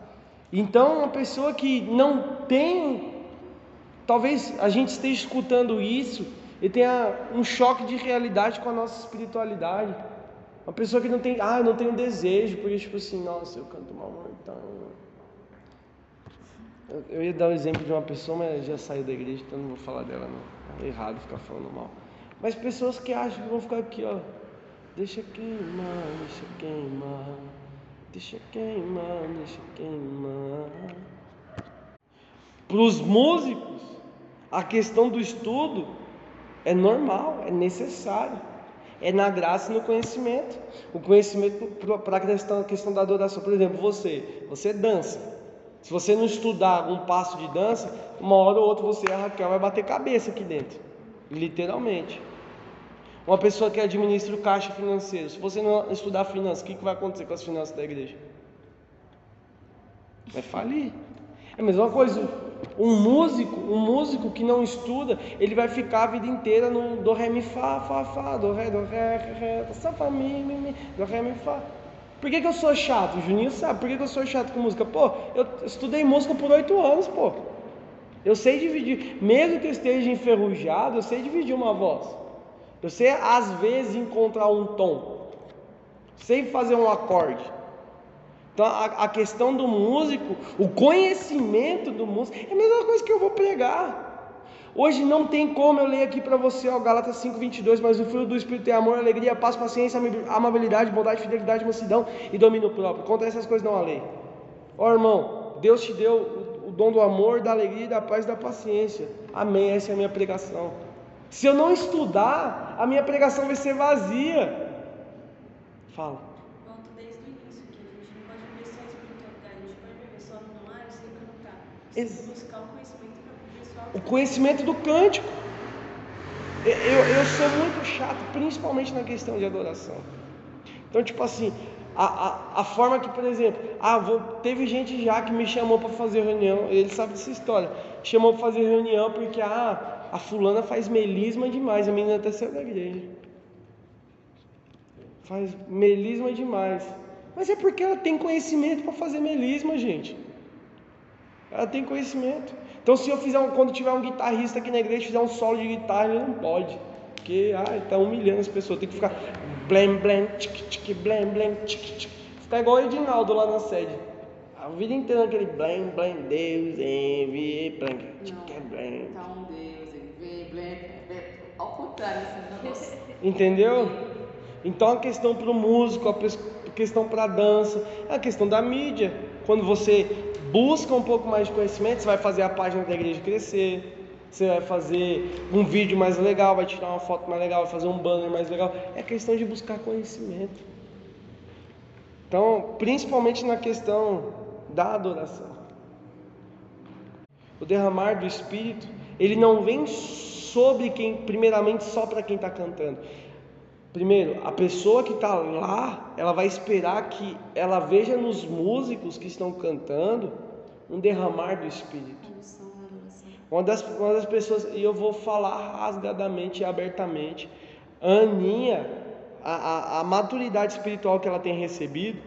Então, uma pessoa que não tem, talvez a gente esteja escutando isso e tenha um choque de realidade com a nossa espiritualidade. Uma pessoa que não tem, ah, eu não tenho desejo, porque tipo assim, nossa, eu canto mal, então. Eu, ia dar o exemplo de uma pessoa, mas já saiu da igreja, então não vou falar dela não. É errado ficar falando mal. Mas pessoas que acham que vão ficar aqui, ó. Deixa queimar, deixa queimar. Deixa queimar, deixa queimar. Para os músicos, a questão do estudo é normal, é necessário. É na graça e no conhecimento. O conhecimento para a questão, questão da adoração. Por exemplo, você, você dança. Se você não estudar um passo de dança, uma hora ou outra você e a Raquel vai bater cabeça aqui dentro. Literalmente. Uma pessoa que administra o caixa financeiro, se você não estudar finanças, o que vai acontecer com as finanças da igreja? Vai falir. É a mesma coisa, um músico, um músico que não estuda, ele vai ficar a vida inteira no do ré mi fá, fá, fá, do ré, do ré, ré, só fá, mi, mi, mi, do ré mi fá. Por que, que eu sou chato? O Juninho sabe. Por que, que eu sou chato com música? Pô, eu estudei música por oito anos, pô. Eu sei dividir, mesmo que eu esteja enferrujado, eu sei dividir uma voz. Sei às vezes encontrar um tom, sei fazer um acorde. Então a, a, questão do músico, o conhecimento do músico, é a mesma coisa que eu vou pregar. Hoje não tem como eu ler aqui para você, ó, Galatas 5:22, mas o fruto do Espírito é amor, alegria, paz, paciência, amabilidade, bondade, fidelidade, mansidão e domínio próprio. Contra essas coisas não há lei. Ó irmão, Deus te deu o, o dom do amor, da alegria, da paz e da paciência. Amém. Essa é a minha pregação. Se eu não estudar, a minha pregação vai ser vazia. Fala. Volto desde o início, que a gente não pode viver só espiritualidade, a gente pode viver só no ar sem cantar. Sem buscar o conhecimento para pessoal. O conhecimento do cântico. Eu, eu sou muito chato, principalmente na questão de adoração. Então, tipo assim, a, a, a forma que, por exemplo, ah, vou, teve gente já que me chamou para fazer reunião, ele sabe dessa história, chamou para fazer reunião porque, ah, a fulana faz melisma demais, a menina até saiu da igreja. Faz melisma demais. Mas é porque ela tem conhecimento para fazer melisma, gente. Ela tem conhecimento. Então se eu fizer um, quando tiver um guitarrista aqui na igreja fizer um solo de guitarra, ele não pode. Porque ah, está humilhando as pessoas. Tem que ficar blém, blém, tic, tic, blém, blém, tic, tic. Ficar igual o Edinaldo lá na sede. A vida inteira aquele blém, blém, Deus envie, blém, tic, blém. Tá um Deus ao contrário, negócio. Entendeu? Então a questão para o músico, a questão para a dança, é a questão da mídia. Quando você busca um pouco mais de conhecimento, você vai fazer a página da igreja crescer, você vai fazer um vídeo mais legal, vai tirar uma foto mais legal, vai fazer um banner mais legal. É questão de buscar conhecimento. Então, principalmente na questão da adoração. O derramar do Espírito, ele não vem sobre quem, primeiramente só para quem está cantando. Primeiro, a pessoa que está lá, ela vai esperar que ela veja nos músicos que estão cantando um derramar do Espírito. Uma das, uma das pessoas, e eu vou falar rasgadamente e abertamente, Aninha, a, a, a maturidade espiritual que ela tem recebido,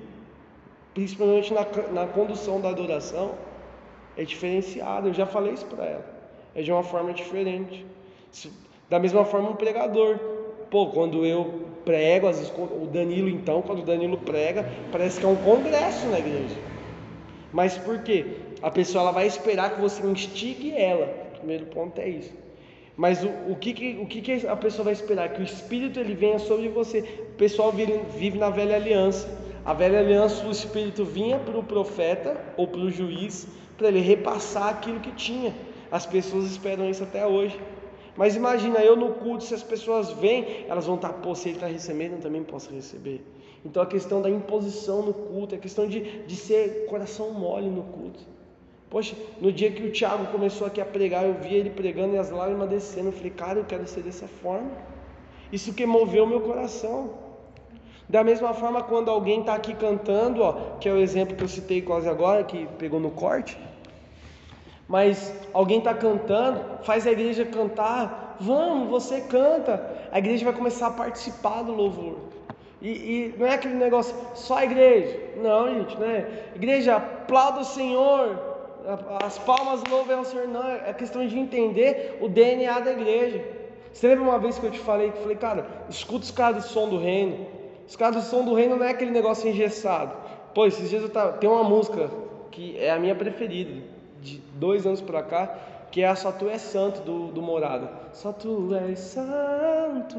principalmente na, na condução da adoração, é diferenciada. Eu já falei isso para ela. É de uma forma diferente. Da mesma forma, um pregador. Pô, quando eu prego, às vezes, o Danilo, então, quando o Danilo prega, parece que é um congresso na igreja. Mas por quê? A pessoa ela vai esperar que você instigue ela. O primeiro ponto é isso. Mas o, o, que, o que a pessoa vai esperar? Que o Espírito ele venha sobre você. O pessoal vive, vive na velha aliança. A velha aliança, o Espírito vinha para o profeta ou para o juiz para ele repassar aquilo que tinha. As pessoas esperam isso até hoje. Mas imagina, eu no culto, se as pessoas vêm, elas vão estar, pô, se ele está recebendo, eu também posso receber. Então a questão da imposição no culto, a questão de, de ser coração mole no culto. Poxa, no dia que o Tiago começou aqui a pregar, eu vi ele pregando e as lágrimas descendo. Eu falei, cara, eu quero ser dessa forma. Isso que moveu meu coração. Da mesma forma, quando alguém está aqui cantando, ó, que é o exemplo que eu citei quase agora, que pegou no corte, mas alguém está cantando, faz a igreja cantar, vamos, você canta, a igreja vai começar a participar do louvor. E, e não é aquele negócio, só a igreja. Não, gente, né? Igreja, aplauda o Senhor, as palmas louvem ao Senhor. Não, é questão de entender o DNA da igreja. Você lembra uma vez que eu te falei, que falei, cara, escuta os caras do som do reino. Os caras do som do reino não é aquele negócio engessado. Pô, esses dias eu tava, tem uma música que é a minha preferida de dois anos para cá, que é a Só Tu És Santo do, do Morada. Só Tu És Santo.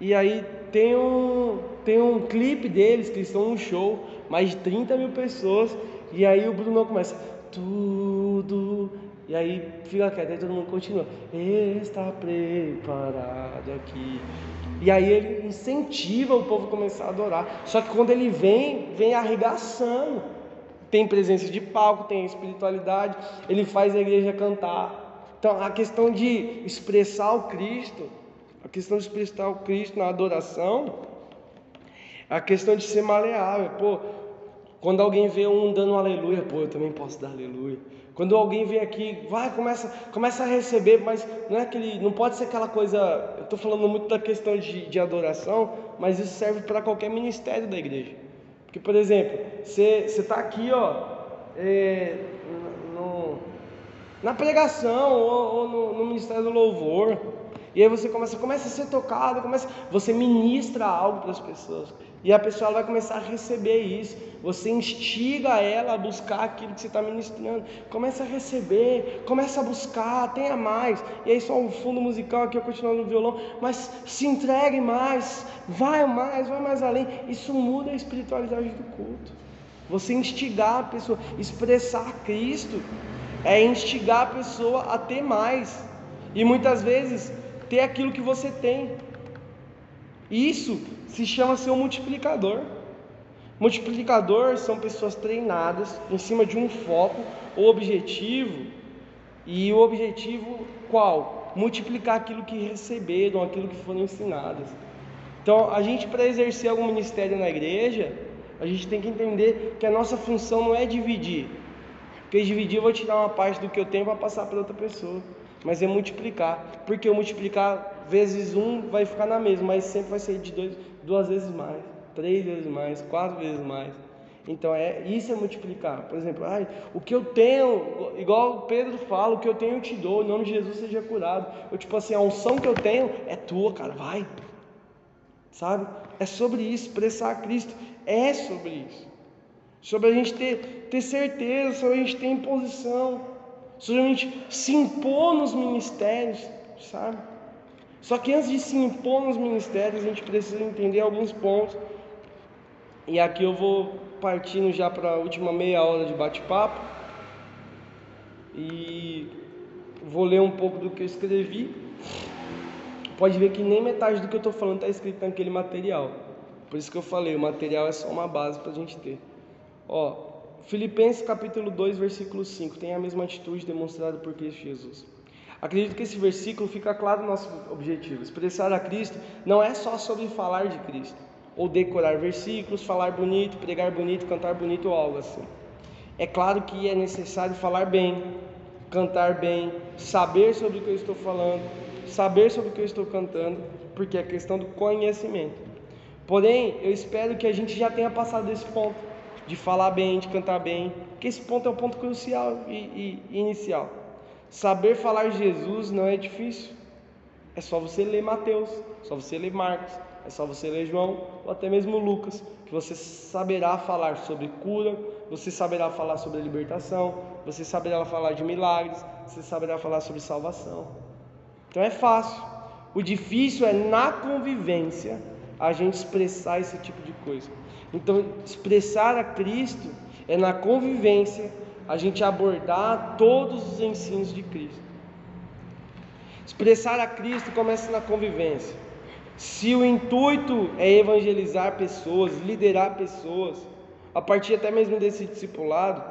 E aí tem um, tem um clipe deles que estão num show, mais de 30 mil pessoas, e aí o Bruno começa, tudo. E aí fica quieto, aí todo mundo continua. Está preparado aqui. E aí ele incentiva o povo a começar a adorar. Só que quando ele vem, vem arregaçando tem presença de palco, tem espiritualidade, ele faz a igreja cantar. Então, a questão de expressar o Cristo, a questão de expressar o Cristo na adoração, a questão de ser maleável. Pô, quando alguém vê um dando um aleluia, pô, eu também posso dar aleluia. Quando alguém vem aqui, vai, começa, começa a receber, mas não é aquele, não pode ser aquela coisa. Eu estou falando muito da questão de, de adoração, mas isso serve para qualquer ministério da igreja. Porque, por exemplo, você está aqui, ó, é, no, na pregação ou, ou no, no, Ministério do Louvor, e aí você começa, começa a ser tocado, começa, você ministra algo para as pessoas. E a pessoa vai começar a receber isso. Você instiga ela a buscar aquilo que você está ministrando. Começa a receber, começa a buscar, tenha mais. E aí só um fundo musical aqui, eu continuo no violão. Mas se entregue mais, vai mais, vai mais além. Isso muda a espiritualidade do culto. Você instigar a pessoa, expressar Cristo, é instigar a pessoa a ter mais. E muitas vezes ter aquilo que você tem. Isso se chama ser um multiplicador. Multiplicador são pessoas treinadas em cima de um foco ou objetivo. E o objetivo qual? Multiplicar aquilo que receberam, aquilo que foram ensinadas. Então, a gente para exercer algum ministério na igreja, a gente tem que entender que a nossa função não é dividir. Porque dividir eu vou tirar uma parte do que eu tenho para passar para outra pessoa mas é multiplicar. Porque o multiplicar vezes um vai ficar na mesma, mas sempre vai ser de dois, duas vezes mais, três vezes mais, quatro vezes mais. Então é isso é multiplicar. Por exemplo, ai, o que eu tenho, igual Pedro fala, o que eu tenho eu te dou, em nome de Jesus seja curado. Eu tipo assim, a unção que eu tenho é tua, cara, vai. Sabe? É sobre isso, expressar Cristo é sobre isso. Sobre a gente ter, ter certeza, sobre a gente ter imposição simplesmente se impor nos ministérios, sabe? Só que antes de se impor nos ministérios, a gente precisa entender alguns pontos. E aqui eu vou partindo já para a última meia hora de bate-papo. E vou ler um pouco do que eu escrevi. Pode ver que nem metade do que eu estou falando está escrito naquele material. Por isso que eu falei, o material é só uma base para a gente ter. Ó, Filipenses capítulo 2, versículo 5, tem a mesma atitude demonstrada por Cristo Jesus. Acredito que esse versículo fica claro no nosso objetivo. Expressar a Cristo não é só sobre falar de Cristo, ou decorar versículos, falar bonito, pregar bonito, cantar bonito ou algo assim. É claro que é necessário falar bem, cantar bem, saber sobre o que eu estou falando, saber sobre o que eu estou cantando, porque é questão do conhecimento. Porém, eu espero que a gente já tenha passado desse ponto de falar bem, de cantar bem, que esse ponto é um ponto crucial e, e inicial. Saber falar Jesus não é difícil. É só você ler Mateus, é só você ler Marcos, é só você ler João ou até mesmo Lucas, que você saberá falar sobre cura, você saberá falar sobre libertação, você saberá falar de milagres, você saberá falar sobre salvação. Então é fácil. O difícil é na convivência a gente expressar esse tipo de coisa. Então, expressar a Cristo é na convivência a gente abordar todos os ensinos de Cristo. Expressar a Cristo começa na convivência. Se o intuito é evangelizar pessoas, liderar pessoas, a partir até mesmo desse discipulado,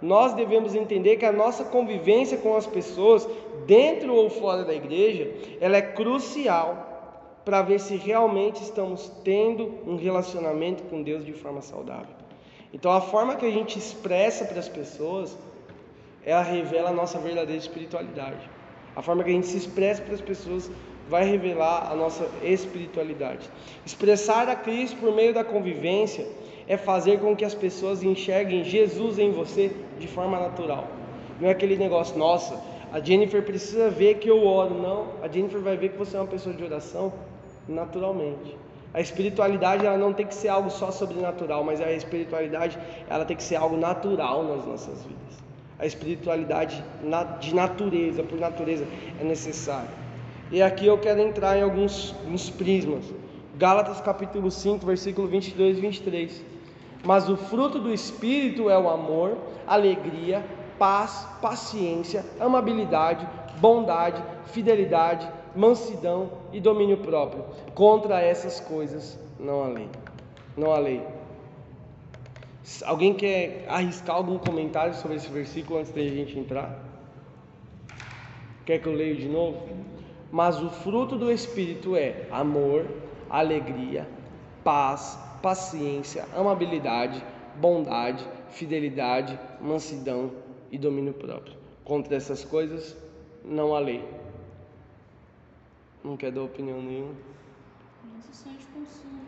nós devemos entender que a nossa convivência com as pessoas, dentro ou fora da igreja, ela é crucial para ver se realmente estamos tendo um relacionamento com Deus de forma saudável. Então, a forma que a gente expressa para as pessoas, ela revela a nossa verdadeira espiritualidade. A forma que a gente se expressa para as pessoas vai revelar a nossa espiritualidade. Expressar a Cristo por meio da convivência é fazer com que as pessoas enxerguem Jesus em você de forma natural. Não é aquele negócio, nossa, a Jennifer precisa ver que eu oro. Não, a Jennifer vai ver que você é uma pessoa de oração naturalmente. A espiritualidade ela não tem que ser algo só sobrenatural, mas a espiritualidade ela tem que ser algo natural nas nossas vidas. A espiritualidade de natureza, por natureza, é necessária. E aqui eu quero entrar em alguns, alguns prismas. Gálatas capítulo 5, versículo 22 e 23. Mas o fruto do Espírito é o amor, alegria, paz, paciência, amabilidade, bondade, fidelidade, mansidão e domínio próprio. Contra essas coisas não há lei. Não há lei. Alguém quer arriscar algum comentário sobre esse versículo antes da gente entrar? Quer que eu leia de novo? Mas o fruto do Espírito é amor, alegria, paz, paciência, amabilidade, bondade, fidelidade, mansidão e domínio próprio. Contra essas coisas não há lei. Não quer dar opinião nenhuma? Nosso sonho de consumo.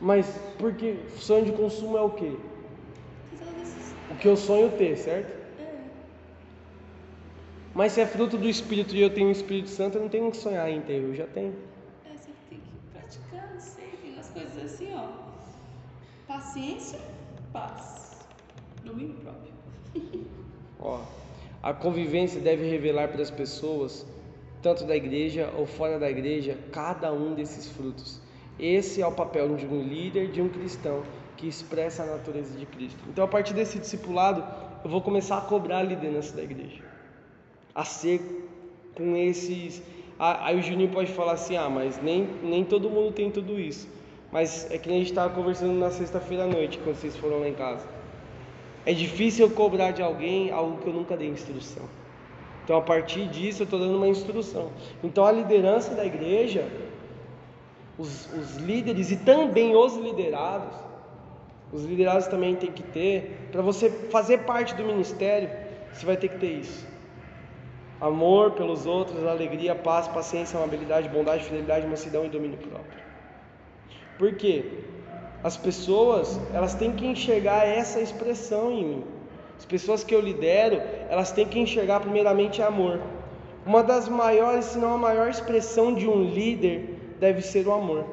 Mas porque sonho de consumo é o quê? O que eu sonho ter, certo? É. Mas se é fruto do Espírito e eu tenho o Espírito Santo, eu não tenho que sonhar em ter, eu já tenho. É, você tem que praticar, não sei, tem umas coisas assim, ó. Paciência, paz. Domínio próprio. Ó, a convivência deve revelar para as pessoas tanto da igreja ou fora da igreja, cada um desses frutos. Esse é o papel de um líder, de um cristão que expressa a natureza de Cristo. Então, a partir desse discipulado, eu vou começar a cobrar a liderança da igreja, a ser com esses. Aí o Juninho pode falar assim: ah, mas nem, nem todo mundo tem tudo isso. Mas é que a gente estava conversando na sexta-feira à noite, quando vocês foram lá em casa. É difícil eu cobrar de alguém algo que eu nunca dei instrução. Então, a partir disso, eu estou dando uma instrução. Então, a liderança da igreja, os, os líderes e também os liderados, os liderados também tem que ter, para você fazer parte do ministério, você vai ter que ter isso. Amor pelos outros, alegria, paz, paciência, amabilidade, bondade, fidelidade, mansidão e domínio próprio. Por quê? As pessoas, elas têm que enxergar essa expressão em mim. As pessoas que eu lidero, elas têm que enxergar primeiramente amor. Uma das maiores, se não a maior expressão de um líder deve ser o amor.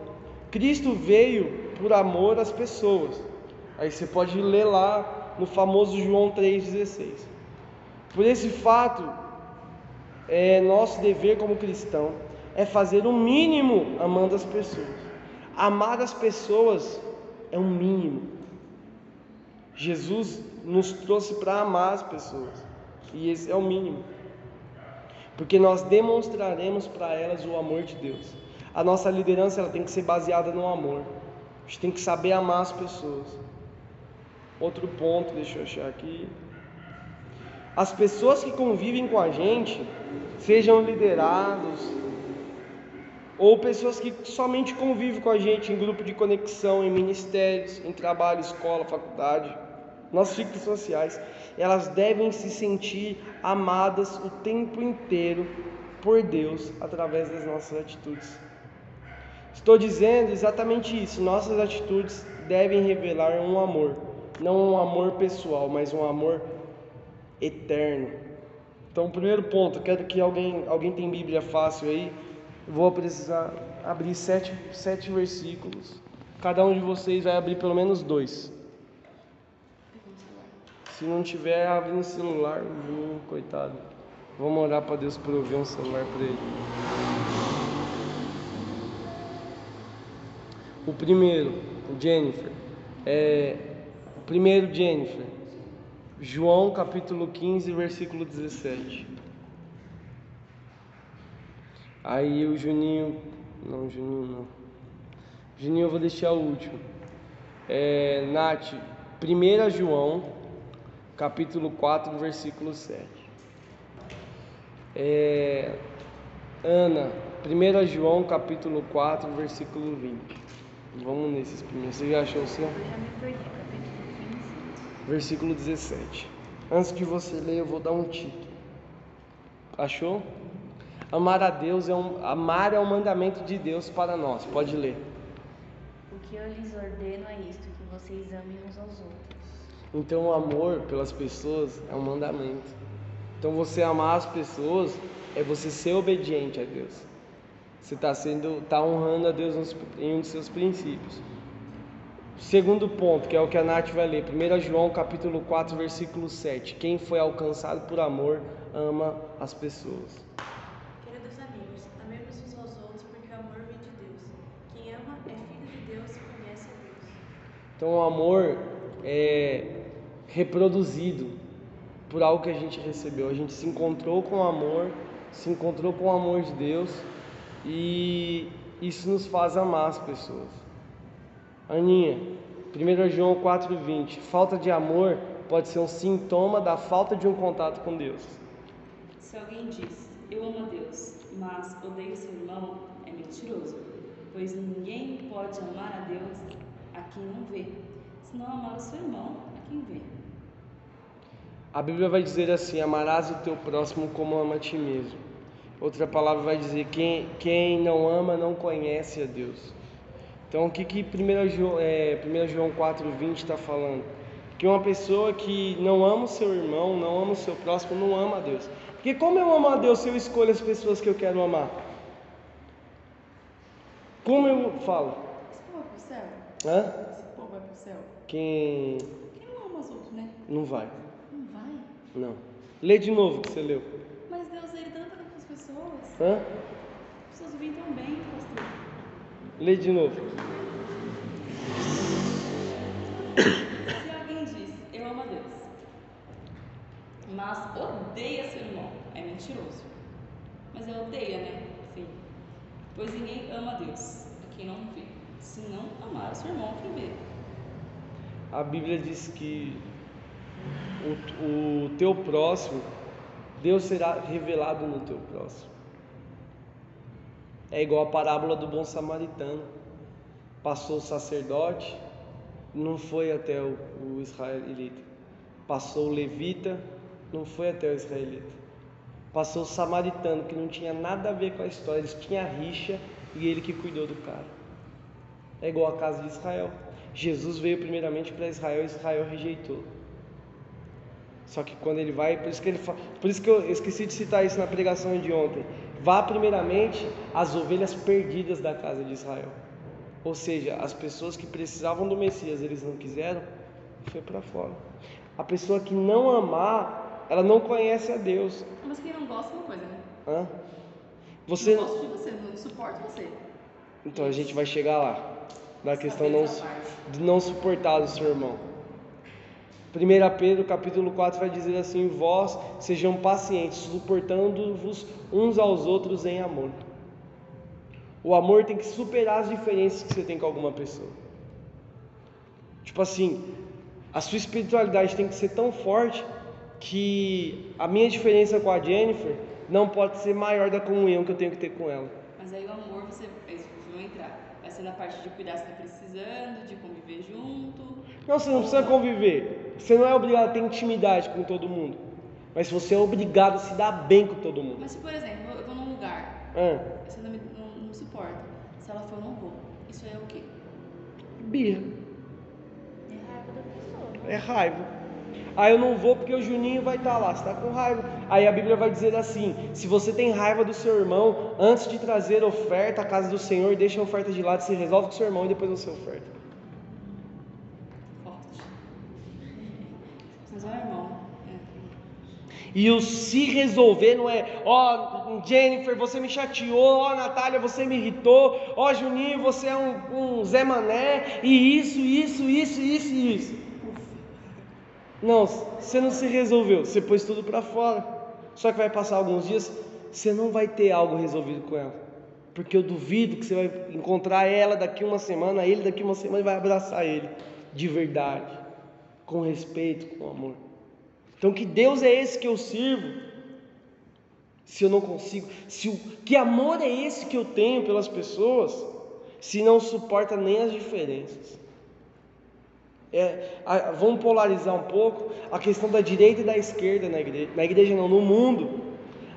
Cristo veio por amor às pessoas. Aí você pode ler lá no famoso João 3,16. Por esse fato, é nosso dever como cristão é fazer o mínimo amando as pessoas. Amar as pessoas é um mínimo. Jesus nos trouxe para amar as pessoas. E esse é o mínimo. Porque nós demonstraremos para elas o amor de Deus. A nossa liderança ela tem que ser baseada no amor. A gente tem que saber amar as pessoas. Outro ponto, deixa eu achar aqui. As pessoas que convivem com a gente, sejam liderados, ou pessoas que somente convivem com a gente em grupo de conexão, em ministérios, em trabalho, escola, faculdade, nossas ciclos sociais, elas devem se sentir amadas o tempo inteiro por Deus através das nossas atitudes. Estou dizendo exatamente isso. Nossas atitudes devem revelar um amor, não um amor pessoal, mas um amor eterno. Então, primeiro ponto, quero que alguém, alguém tem Bíblia fácil aí. Vou precisar abrir sete, sete versículos. Cada um de vocês vai abrir pelo menos dois. Se não tiver, abre no celular, hum, coitado. Vamos orar para Deus prover um celular para ele. O primeiro, Jennifer, é o primeiro Jennifer, João capítulo 15, versículo 17. Aí o Juninho. Não, Juninho não. Juninho eu vou deixar o último. É, Nath, 1 João, capítulo 4, versículo 7. É, Ana, 1 João, capítulo 4, versículo 20. Vamos nesses primeiros. Você já achou o seu? Eu já me perdi, capítulo 15. Versículo 17. Antes de você ler, eu vou dar um título. Achou? Amar a Deus é um, amar é um mandamento de Deus para nós. Pode ler. O que eu lhes ordeno é isto, que vocês amem uns aos outros. Então, o amor pelas pessoas é um mandamento. Então, você amar as pessoas é você ser obediente a Deus. Você está sendo, está honrando a Deus nos- em um dos seus princípios. Segundo ponto, que é o que a Nath vai ler, 1 João capítulo 4, versículo 7. Quem foi alcançado por amor ama as pessoas. Queridos amigos, amemos uns aos outros porque o amor vem de Deus. Quem ama é filho de Deus e conhece a Deus. Então o amor é reproduzido por algo que a gente recebeu. A gente se encontrou com o amor, se encontrou com o amor de Deus e isso nos faz amar as pessoas. Aninha, 1 João 4,20. Falta de amor pode ser um sintoma da falta de um contato com Deus. Se alguém diz, eu amo a Deus, mas odeio seu irmão, é mentiroso. Pois ninguém pode amar a Deus a quem não vê, se não amar o seu irmão a quem vê. A Bíblia vai dizer assim: amarás o teu próximo como ama a ti mesmo. Outra palavra vai dizer: quem, quem não ama não conhece a Deus. Então, o que, que 1 João, é, 1 João 4,20 está falando? Que uma pessoa que não ama o seu irmão, não ama o seu próximo, não ama a Deus. Porque, como eu amo a Deus se eu escolho as pessoas que eu quero amar? Como eu falo? Hã? Esse povo vai pro céu? Quem Quem não ama os outros, né? não vai? Não vai. Não. Lê de novo o que você leu. Mas Deus, ele tanto com as pessoas. Hã? As pessoas vivem tão bem, pastor. Lê de novo. Se alguém diz, eu amo a Deus, mas odeia seu irmão, é mentiroso. Mas é odeia, né? Sim. Pois ninguém ama a Deus, a quem não vê, se não amar o seu irmão quem vê. A Bíblia diz que o, o teu próximo, Deus será revelado no teu próximo. É igual a parábola do bom samaritano. Passou o sacerdote, não foi até o, o israelita. Passou o levita, não foi até o israelita. Passou o samaritano, que não tinha nada a ver com a história, eles tinham rixa e ele que cuidou do cara. É igual a casa de Israel. Jesus veio primeiramente para Israel e Israel rejeitou. Só que quando ele vai, por isso que ele por isso que eu esqueci de citar isso na pregação de ontem. Vá primeiramente às ovelhas perdidas da casa de Israel. Ou seja, as pessoas que precisavam do Messias, eles não quiseram, foi para fora. A pessoa que não amar, ela não conhece a Deus. Mas quem não gosta é uma coisa, né? Hã? Você, Não gosto de você, não suporto você. então a gente vai chegar lá. Na questão não, de não suportar o seu irmão. 1 Pedro capítulo 4 vai dizer assim: Vós sejam pacientes, suportando-vos uns aos outros em amor. O amor tem que superar as diferenças que você tem com alguma pessoa. Tipo assim, a sua espiritualidade tem que ser tão forte que a minha diferença com a Jennifer não pode ser maior da comunhão que eu tenho que ter com ela. Mas aí o amor, você, vocês vão entrar. Ser na parte de cuidar se tá precisando, de conviver junto. Não, você não precisa conviver. Você não é obrigado a ter intimidade com todo mundo. Mas você é obrigado a se dar bem com todo mundo. Mas se, por exemplo, eu vou num lugar, Ah, você não me, não, não me suporta. Se ela for, eu não vou. Isso é o quê? birra. É raiva da pessoa. né? É raiva. Ah, eu não vou porque o Juninho vai estar lá, você está com raiva. Aí a Bíblia vai dizer assim: se você tem raiva do seu irmão, antes de trazer oferta à casa do Senhor, deixa a oferta de lado, se resolve com seu irmão e depois você oferta. É o irmão. E o se resolver não é, ó, Jennifer, você me chateou, ó, Natália, você me irritou, ó, Juninho, você é um, um Zé Mané, e isso, isso, isso, isso, isso. Não, você não se resolveu, você pôs tudo para fora. Só que vai passar alguns dias, você não vai ter algo resolvido com ela. Porque eu duvido que você vai encontrar ela daqui uma semana, ele daqui uma semana e vai abraçar ele de verdade, com respeito, com amor. Então que Deus é esse que eu sirvo? Se eu não consigo, se o que amor é esse que eu tenho pelas pessoas, se não suporta nem as diferenças? É, a, vamos polarizar um pouco a questão da direita e da esquerda na igreja, na igreja não, no mundo.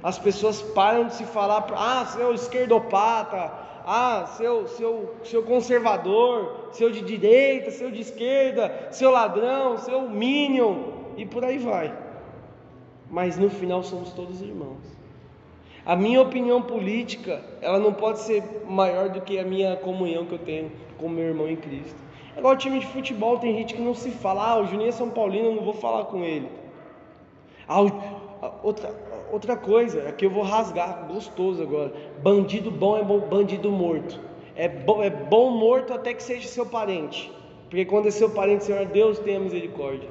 As pessoas param de se falar, ah, seu esquerdopata, ah, seu, seu, seu conservador, seu de direita, seu de esquerda, seu ladrão, seu minion, e por aí vai. Mas no final somos todos irmãos. A minha opinião política, ela não pode ser maior do que a minha comunhão que eu tenho com meu irmão em Cristo. É igual time de futebol, tem gente que não se fala, ah, o Juninho é São Paulino, eu não vou falar com ele. Ah, outra, outra coisa, aqui eu vou rasgar, gostoso agora. Bandido bom é bom, bandido morto. É bom, é bom morto até que seja seu parente. Porque quando é seu parente, Senhor, Deus tenha misericórdia.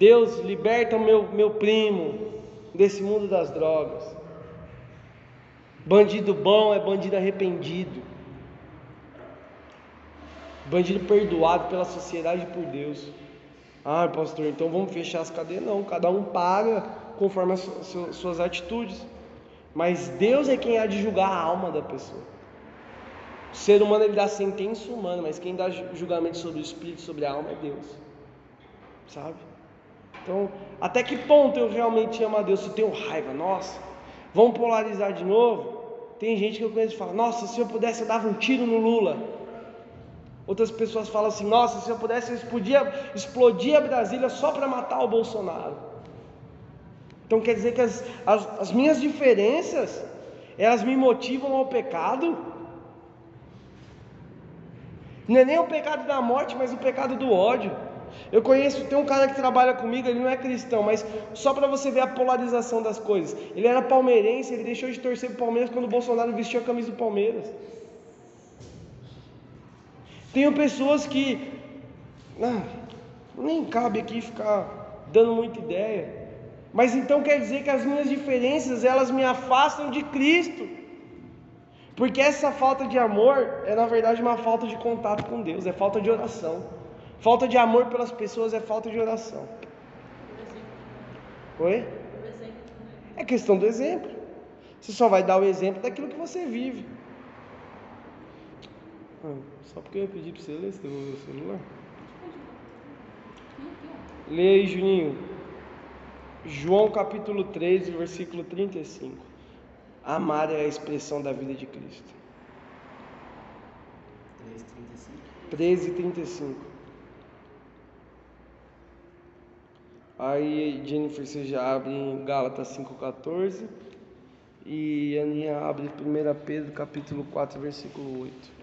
Deus liberta o meu, meu primo desse mundo das drogas. Bandido bom é bandido arrependido. Bandido perdoado pela sociedade e por Deus. Ah, pastor, então vamos fechar as cadeias? Não, cada um paga conforme as suas atitudes. Mas Deus é quem há de julgar a alma da pessoa. O ser humano ele dá sentença humana, mas quem dá julgamento sobre o espírito, sobre a alma é Deus. Sabe? Então, até que ponto eu realmente amo a Deus? Se eu tenho raiva, nossa, vamos polarizar de novo? Tem gente que eu conheço que fala, nossa, se eu pudesse eu dava um tiro no Lula. Outras pessoas falam assim: nossa, se eu pudesse, eu explodia, explodia a Brasília só para matar o Bolsonaro. Então quer dizer que as, as, as minhas diferenças, elas me motivam ao pecado. Não é nem o pecado da morte, mas o pecado do ódio. Eu conheço, tem um cara que trabalha comigo, ele não é cristão, mas só para você ver a polarização das coisas. Ele era palmeirense, ele deixou de torcer para o Palmeiras quando o Bolsonaro vestiu a camisa do Palmeiras. Tenho pessoas que ah, nem cabe aqui ficar dando muita ideia. Mas então quer dizer que as minhas diferenças elas me afastam de Cristo. Porque essa falta de amor é na verdade uma falta de contato com Deus, é falta de oração. Falta de amor pelas pessoas é falta de oração. Oi? É questão do exemplo. Você só vai dar o exemplo daquilo que você vive. Ah, só porque eu pedi para você ler, você devolveu o celular? Leia aí, Juninho. João capítulo 13, versículo 35. Amar é a expressão da vida de Cristo. 13, 35. Aí, Jennifer, você já abre em Gálatas 5,14. E a Aninha abre 1 Pedro capítulo 4, versículo 8.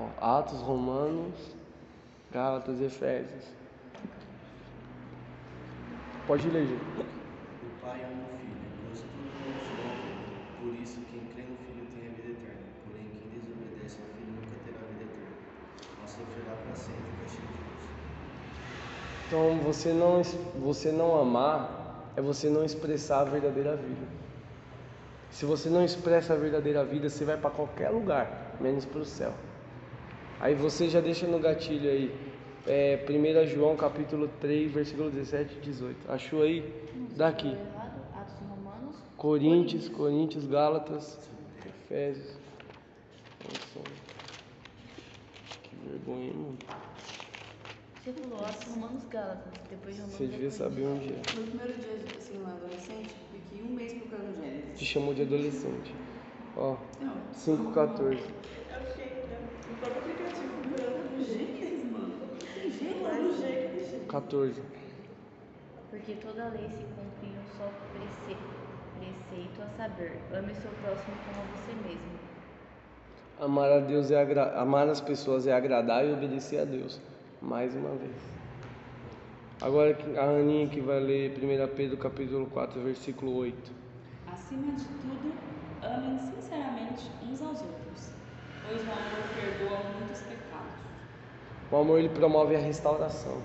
Ó, Atos, Romanos, Gálatas e Efésios. Pode ler, gente. O Pai ama o Filho, pois tudo nos honra. Por isso, quem crê no Filho tem a vida eterna. Porém, quem desobedece ao Filho nunca terá a vida eterna, mas sofrerá para sempre o castigo de Deus. Então, você não, você não amar é você não expressar a verdadeira vida. Se você não expressa a verdadeira vida, você vai para qualquer lugar, menos para o céu. Aí você já deixa no gatilho aí. É, 1 João capítulo 3, versículo 17 e 18. Achou aí? Daqui. Coríntios, Coríntios, Gálatas, Efésios. Que vergonha, hein, mano. Você falou Atos, Romanos, Gálatas. Depois de Romanos. Você devia saber onde é. No primeiro dia, assim, um adolescente, fiquei um mês procurando Gênesis. Te chamou de adolescente. Ó, Não, 5,14. Próprio aplicativo procurando Gênesis, mano. Tem Gênesis lá no Gênesis. 14. Porque toda lei se cumpre em um só prece- preceito, a saber, ame seu próximo como a você mesmo. Amar a Deus é agra... amar as pessoas é agradar e obedecer a Deus. Mais uma vez. Agora que- a Aninha que vai ler 1 Pedro capítulo 4, versículo 8. Acima de tudo, amem sinceramente uns aos outros, pois o amor perdoa muitos pecados. O amor ele promove a restauração.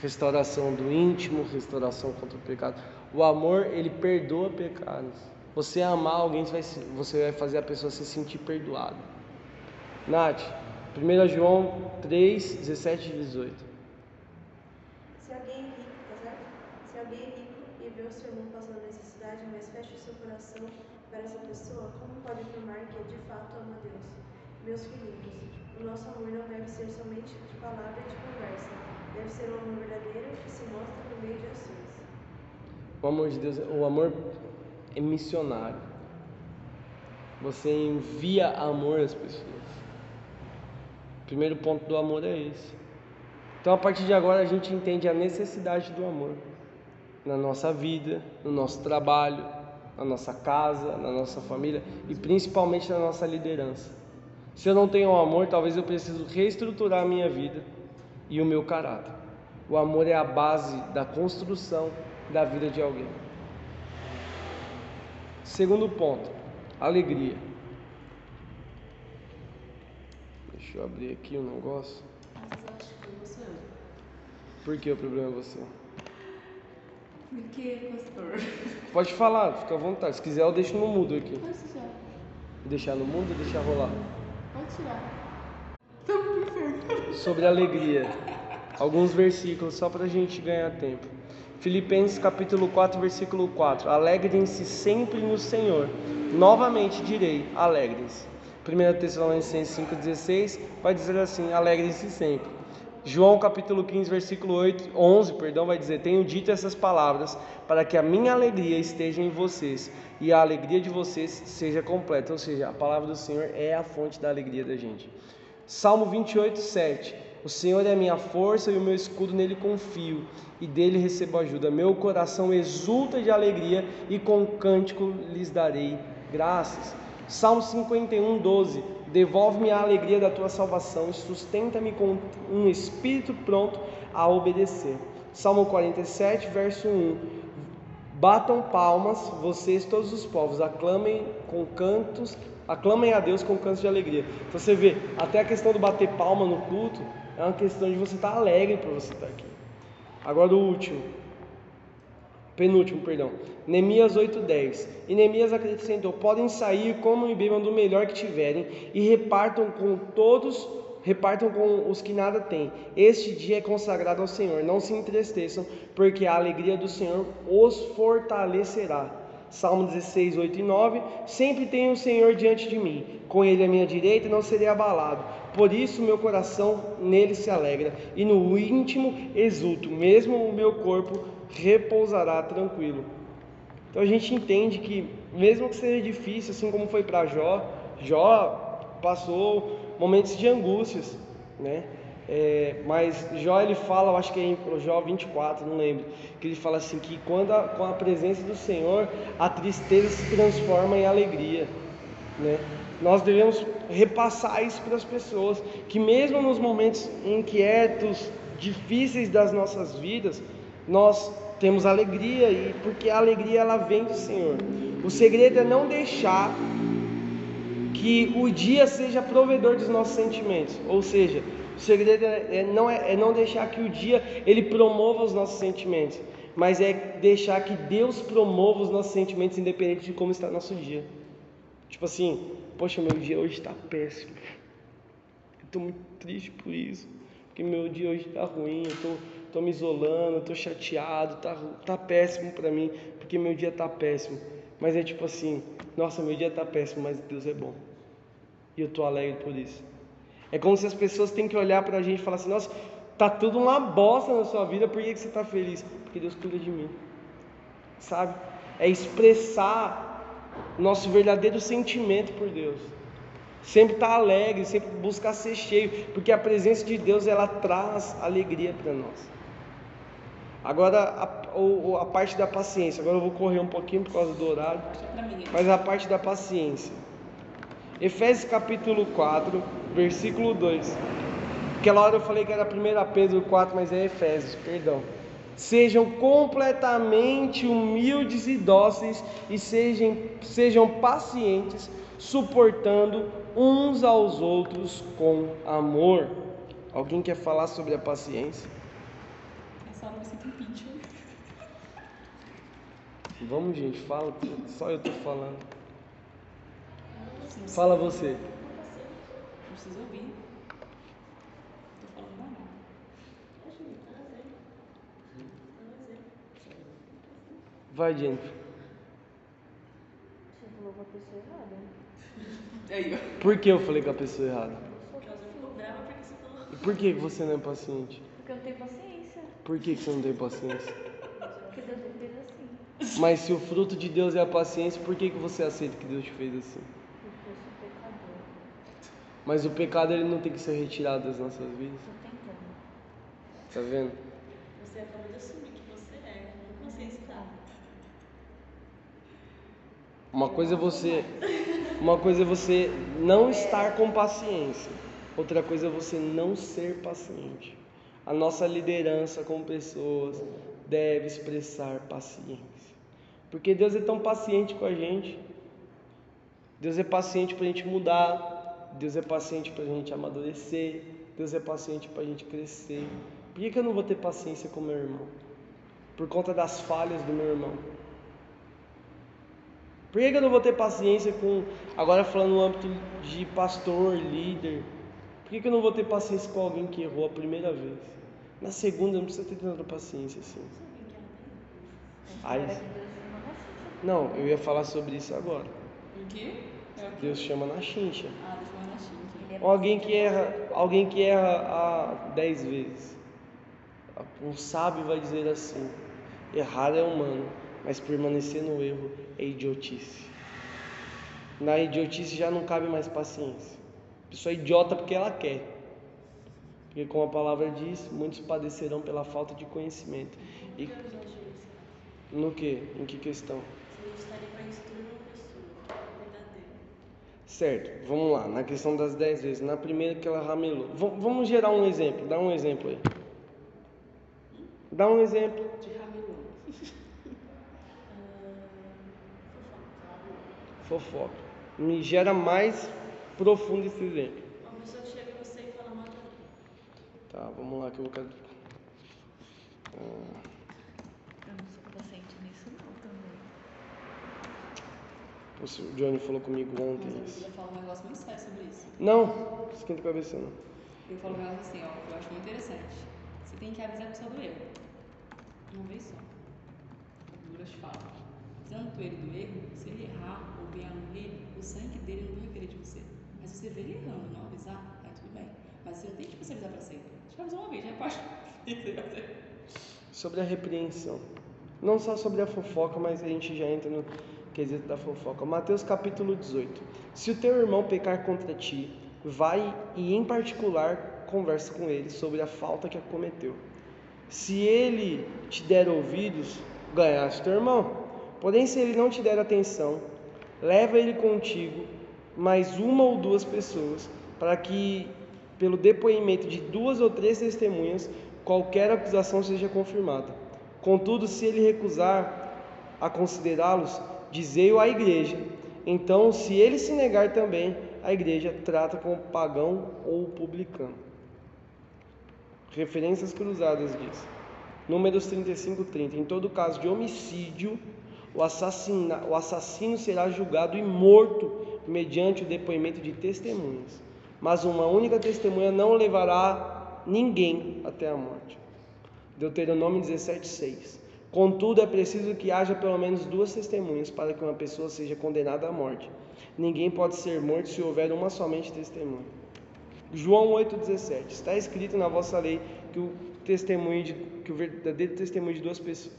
restauração do íntimo, restauração contra o pecado. O amor, ele perdoa pecados. Você amar alguém, você vai fazer a pessoa se sentir perdoada. Nath, 1 João 3, 17 e 18. Se alguém é rico, tá certo? Se alguém é rico e vê o seu irmão passando necessidade, mas fecha o seu coração para essa pessoa, como pode afirmar que de fato ama Deus? Meus filhinhos, o nosso amor não deve ser somente de palavra e de conversa. Deve ser um amor verdadeiro que se mostra por meio de ações. O amor de Deus, o amor é missionário. Você envia amor às pessoas. O primeiro ponto do amor é esse. Então, a partir de agora, a gente entende a necessidade do amor na nossa vida, no nosso trabalho, na nossa casa, na nossa família e principalmente na nossa liderança. Se eu não tenho amor, talvez eu preciso reestruturar a minha vida e o meu caráter. O amor é a base da construção da vida de alguém. Segundo ponto, alegria. Deixa eu abrir aqui o um negócio. Ama. Por que o problema é você? Por que, pastor? Pode falar, fica à vontade. Se quiser, eu deixo no mudo aqui. Pode tirar. Deixar no mudo ou deixar rolar? Pode tirar. Inferno. Sobre alegria. Alguns versículos só para a gente ganhar tempo. Filipenses capítulo 4, versículo 4. Alegrem-se sempre no Senhor. Novamente direi, alegrem-se. 1 Tessalonicenses 5,16 vai dizer assim: alegrem-se sempre. João capítulo 15, versículo 8, 11, perdão, vai dizer: Tenho dito essas palavras para que a minha alegria esteja em vocês e a alegria de vocês seja completa. Ou seja, a palavra do Senhor é a fonte da alegria da gente. Salmo 28, 7. O Senhor é a minha força e o meu escudo, nele confio e dele recebo ajuda. Meu coração exulta de alegria e com cântico lhes darei graças. Salmo 51, 12. Devolve-me a alegria da tua salvação e sustenta-me com um espírito pronto a obedecer. Salmo 47, verso 1. Batam palmas, vocês todos os povos, aclamem com cantos, aclamem a Deus com cantos de alegria. Então você vê, até a questão do bater palma no culto é uma questão de você estar alegre por você estar aqui. Agora o último, penúltimo, perdão. Neemias 8:10. E Neemias acrescentou: Podem sair, comam e bebam do melhor que tiverem e repartam com todos, repartam com os que nada têm. Este dia é consagrado ao Senhor. Não se entristeçam, porque a alegria do Senhor os fortalecerá. Salmo 16, 8 e 9. Sempre tenho o Senhor diante de mim, com ele à minha direita não serei abalado. Por isso meu coração nele se alegra, e no íntimo exulto, mesmo o meu corpo repousará tranquilo. Então a gente entende que, mesmo que seja difícil, assim como foi para Jó, Jó passou momentos de angústias, né? É, mas Jó ele fala, eu acho que é em Jó 24, não lembro, que ele fala assim que quando a, com a presença do Senhor a tristeza se transforma em alegria, né? Nós devemos repassar isso para as pessoas, que mesmo nos momentos inquietos, difíceis das nossas vidas, nós temos alegria e porque a alegria ela vem do Senhor. O segredo é não deixar que o dia seja provedor dos nossos sentimentos, ou seja, o segredo é, é não, é, é não deixar que o dia ele promova os nossos sentimentos, mas é deixar que Deus promova os nossos sentimentos independente de como está nosso dia. Tipo assim, poxa, meu dia hoje está péssimo. Eu estou muito triste por isso, porque meu dia hoje está ruim, eu tô, tô me isolando, estou chateado, tá, tá péssimo para mim, porque meu dia está péssimo. Mas é tipo assim, nossa, meu dia está péssimo, mas Deus é bom. E eu estou alegre por isso. É como se as pessoas têm que olhar para a gente e falar assim: Nossa, tá tudo uma bosta na sua vida, por que, que você está feliz? Porque Deus cuida de mim. Sabe? É expressar nosso verdadeiro sentimento por Deus. Sempre estar tá alegre, sempre buscar ser cheio, porque a presença de Deus ela traz alegria para nós. Agora a, a, parte da paciência. Agora eu vou correr um pouquinho por causa do horário. Mas a parte da paciência. Efésios capítulo 4, versículo 2. Aquela hora eu falei que era 1 Pedro 4, mas é Efésios, perdão. Sejam completamente humildes e dóceis e sejam, sejam pacientes, suportando uns aos outros com amor. Alguém quer falar sobre a paciência? me sinto um pincher. Vamos, gente, fala. Só eu tô falando. Não Fala você. Não precisa ouvir. Tô falando nada. Vai, Jennifer. Você falou com a pessoa errada. Aí, ó. Por que eu falei com a pessoa errada? Por que você não é paciente? Porque eu não tenho paciência. Por que que você não tem paciência? Porque Deus me fez assim. Mas se o fruto de Deus é a paciência, por que, que você aceita que Deus te fez assim? Porque eu sou pecador. Mas o pecado ele não tem que ser retirado das nossas vidas. Tô tentando. Tá vendo? Você acabou de assumir que você é. Não sei se tá. Uma coisa é você, uma coisa é você não estar com paciência. Outra coisa é você não ser paciente. A nossa liderança como pessoas deve expressar paciência. Porque Deus é tão paciente com a gente. Deus é paciente para a gente mudar. Deus é paciente para a gente amadurecer. Deus é paciente para a gente crescer. Por que, que eu não vou ter paciência com meu irmão? Por conta das falhas do meu irmão. Por que, que eu não vou ter paciência com. Agora falando no âmbito de pastor, líder. Por que, que eu não vou ter paciência com alguém que errou a primeira vez? Na segunda não precisa ter tanta paciência assim. Aí- Deus chama. Não, eu ia falar sobre isso agora. O quê? É? Deus chama na chincha. Ah, eu ver na é Ou alguém que erra, alguém que erra a dez vezes. Um sábio vai dizer assim: errar é humano, mas permanecer no erro é idiotice. Na idiotice já não cabe mais paciência. Pessoa é idiota porque ela quer. Porque como a palavra diz, muitos padecerão pela falta de conhecimento. E no que? Em que questão? Certo, vamos lá, na questão das 10 vezes. Na primeira que ela ramelou. V- vamos gerar um exemplo, dá um exemplo aí. Dá um exemplo. De Ramilão. Fofoca. Me gera mais profundo esse exemplo. Uma pessoa chega em você e fala, mata alguém. Tá, vamos lá que eu quero. Ah, Eu não sou paciente nisso não também. o Johnny falou comigo ontem Mas eu isso. falar um negócio muito sério sobre isso. Não, esquenta a cabeça não. Eu falo um negócio assim, ó, que eu acho muito interessante. Você tem que avisar a pessoa do erro. Uma vez só. Bíblia te fala. Tanto ele do erro, se ele errar ou vier a morrer, o sangue dele não vai requerer de você. Você ele errando não avisar, aí tudo bem. Mas você não tem que você avisar pra sempre. Deixa eu avisar uma vez, já pode. Sobre a repreensão. Não só sobre a fofoca, mas a gente já entra no quesito da fofoca. Mateus capítulo 18. Se o teu irmão pecar contra ti, vai e em particular conversa com ele sobre a falta que cometeu. Se ele te der ouvidos, ganhaste teu irmão. Porém, se ele não te der atenção, leva ele contigo, mais uma ou duas pessoas, para que, pelo depoimento de duas ou três testemunhas, qualquer acusação seja confirmada. Contudo, se ele recusar a considerá-los, dizei-o à igreja. Então, se ele se negar também, a igreja trata como pagão ou publicano. Referências cruzadas diz. Números 35, 30. Em todo caso de homicídio, o, assassina, o assassino será julgado e morto mediante o depoimento de testemunhas. Mas uma única testemunha não levará ninguém até a morte. Deuteronômio 17, 6. Contudo, é preciso que haja pelo menos duas testemunhas para que uma pessoa seja condenada à morte. Ninguém pode ser morto se houver uma somente testemunha. João 8,17. Está escrito na vossa lei que o testemunho de, que o verdadeiro testemunho de duas pessoas.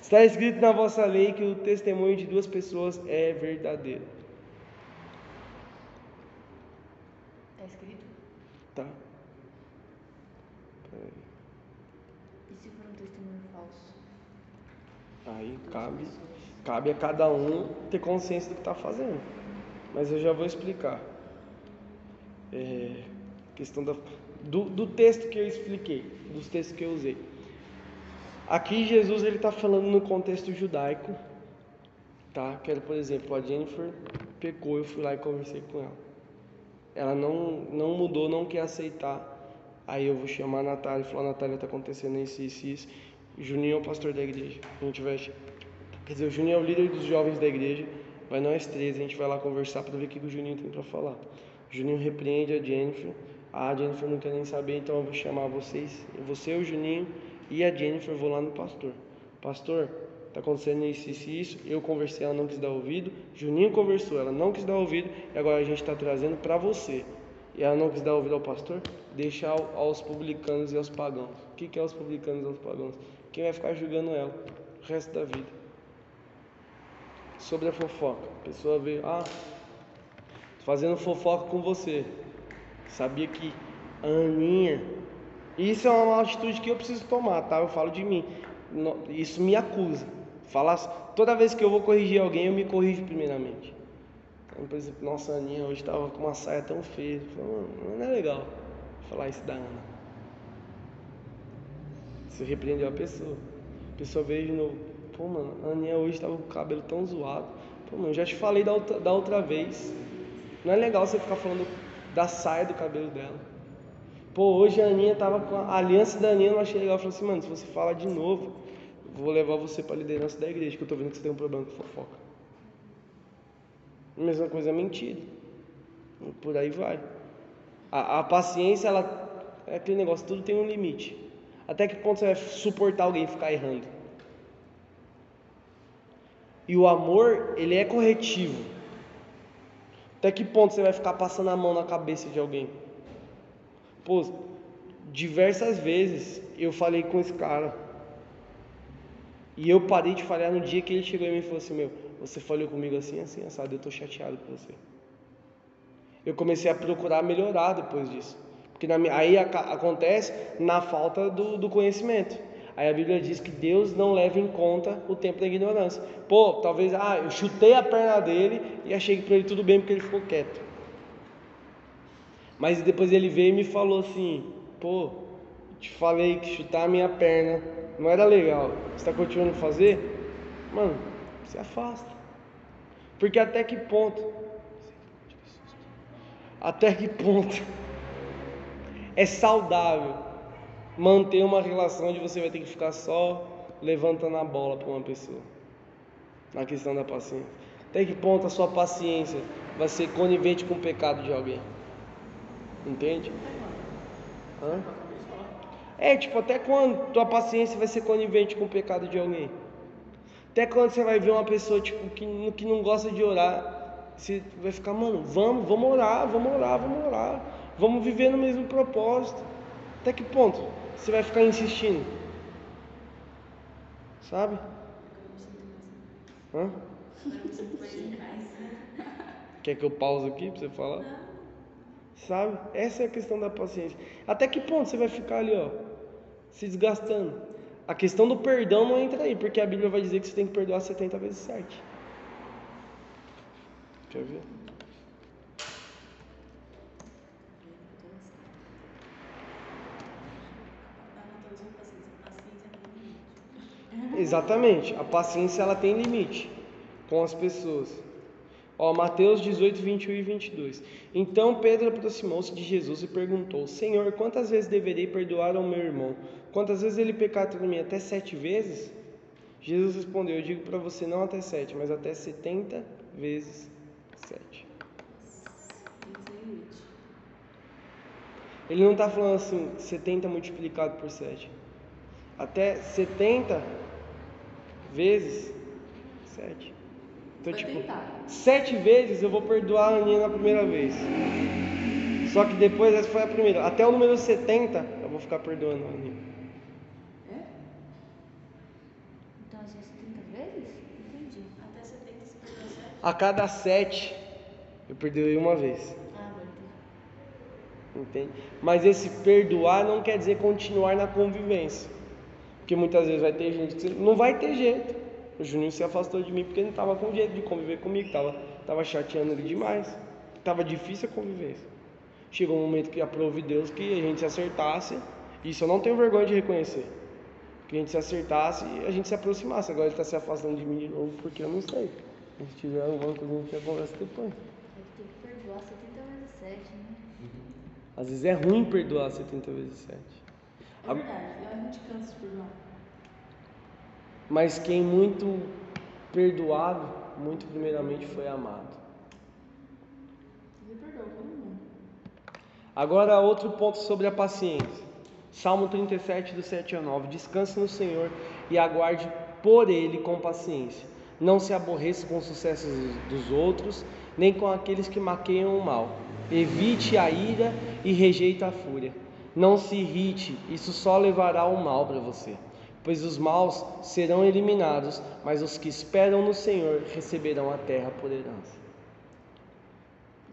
Está escrito na vossa lei que o testemunho de duas pessoas é verdadeiro. Tá escrito? Tá? Peraí. E se for um testemunho falso? Aí cabe, cabe a cada um ter consciência do que está fazendo. Mas eu já vou explicar. É, questão da, do, do texto que eu expliquei, dos textos que eu usei. Aqui Jesus ele está falando no contexto judaico, tá? Que era, por exemplo, a Jennifer pecou, eu fui lá e conversei com ela. Ela não, não mudou, não quer aceitar. Aí eu vou chamar a Natália e falar, Natália, está acontecendo isso, isso, isso. Juninho é o pastor da igreja. A gente vai. Quer dizer, o Juninho é o líder dos jovens da igreja. Vai nós três, a gente vai lá conversar para ver o que, o Juninho tem para falar. O Juninho repreende a Jennifer. A Jennifer não quer nem saber, então eu vou chamar vocês, você, o Juninho e a Jennifer, vou lá no pastor. Pastor, tá acontecendo isso, isso isso. Eu conversei, ela não quis dar ouvido. Juninho conversou, ela não quis dar ouvido. E agora a gente está trazendo para você. E ela não quis dar ouvido ao pastor? Deixa ao- aos publicanos e aos pagãos. O que, que é os publicanos e aos pagãos? Quem vai ficar julgando ela o resto da vida? Sobre a fofoca. A pessoa veio, ah, fazendo fofoca com você. Sabia que Aninha. Isso é uma atitude que eu preciso tomar, tá? Eu falo de mim. Isso me acusa. Falar, toda vez que eu vou corrigir alguém, eu me corrijo primeiramente. Então, por exemplo, nossa, Aninha hoje estava com uma saia tão feia. Falei, "Mano, não é legal falar isso da Ana. Você repreendeu a pessoa. A pessoa veio de novo. Pô, mano, a Aninha hoje estava com o cabelo tão zoado. Pô, mano, já te falei da outra, da outra vez. Não é legal você ficar falando da saia do cabelo dela. Pô, hoje a Aninha tava com a a aliança da Aninha, eu não achei legal. Eu falei assim, mano, se você fala de novo, vou levar você pra liderança da igreja, que eu tô vendo que você tem um problema com fofoca. A mesma coisa é mentira. Por aí vai. A, a paciência, ela é aquele negócio, tudo tem um limite. Até que ponto você vai suportar alguém ficar errando? E o amor, ele é corretivo. Até que ponto você vai ficar passando a mão na cabeça de alguém? Pô, diversas vezes eu falei com esse cara. E eu parei de falhar no dia que ele chegou em mim e falou assim: Meu, você falhou comigo assim, assim, assado, eu tô chateado com você. Eu comecei a procurar melhorar depois disso. Porque na aí aca- acontece na falta do, do conhecimento. Aí a Bíblia diz que Deus não leva em conta o tempo da ignorância. Pô, talvez, ah, eu chutei a perna dele e achei que para ele tudo bem porque ele ficou quieto. Mas depois ele veio e me falou assim: pô, te falei que chutar a minha perna não era legal. Você está continuando a fazer? Mano, se afasta. Porque até que ponto? Até que ponto é saudável manter uma relação onde você vai ter que ficar só levantando a bola para uma pessoa? Na questão da paciência. Até que ponto a sua paciência vai ser conivente com o pecado de alguém? Entende? Hã? É, tipo, até quando tua paciência vai ser conivente com o pecado de alguém? Até quando você vai ver uma pessoa tipo, que, que não gosta de orar, você vai ficar, mano, vamos, vamos orar, vamos orar, vamos orar, vamos viver no mesmo propósito. Até que ponto você vai ficar insistindo? Sabe? Hã? Quer que eu pause aqui pra você falar? Sabe? Essa é a questão da paciência. Até que ponto você vai ficar ali, ó, se desgastando? A questão do perdão não entra aí, porque a Bíblia vai dizer que você tem que perdoar 70 vezes 7. Quer ver? Exatamente. A paciência ela tem limite com as pessoas. Ó, Mateus 18, 21 e 22. Então Pedro aproximou-se de Jesus e perguntou: Senhor, quantas vezes deverei perdoar ao meu irmão? Quantas vezes ele pecar contra mim? Até sete vezes? Jesus respondeu: Eu digo para você não até sete, mas até setenta vezes sete. Ele não está falando assim, 70 multiplicado por 7. Até 70 vezes 7. Então, tipo, sete vezes eu vou perdoar a Aninha na primeira vez. Só que depois essa foi a primeira. Até o número 70 eu vou ficar perdoando a Aninha. É? Então, assim, 70 vezes? Entendi. Até 70 se perdeu certo. A cada sete eu perdoei uma vez. Ah, agora entendi. Entende? Mas esse perdoar não quer dizer continuar na convivência. Porque muitas vezes vai ter gente que não vai ter jeito. O Juninho se afastou de mim porque não estava com jeito de conviver comigo, estava tava chateando ele demais. Estava difícil a convivência. Chegou um momento que aprove Deus que a gente se acertasse. Isso eu não tenho vergonha de reconhecer. Que a gente se acertasse e a gente se aproximasse. Agora ele está se afastando de mim de novo porque eu não sei. Se tiver alguma coisa, a gente já conversa depois. Ter que perdoar 70 vezes 7, né? Às vezes é ruim perdoar 70 vezes 7. É verdade. A gente cansa de perdoar. Mas quem muito perdoado, muito primeiramente foi amado. Ele perdoa todo mundo. Agora, outro ponto sobre a paciência. Salmo 37, do 7 a 9. Descanse no Senhor e aguarde por Ele com paciência. Não se aborreça com os sucessos dos outros, nem com aqueles que maqueiam o mal. Evite a ira e rejeite a fúria. Não se irrite, isso só levará o mal para você. Pois os maus serão eliminados, mas os que esperam no Senhor receberão a terra por herança.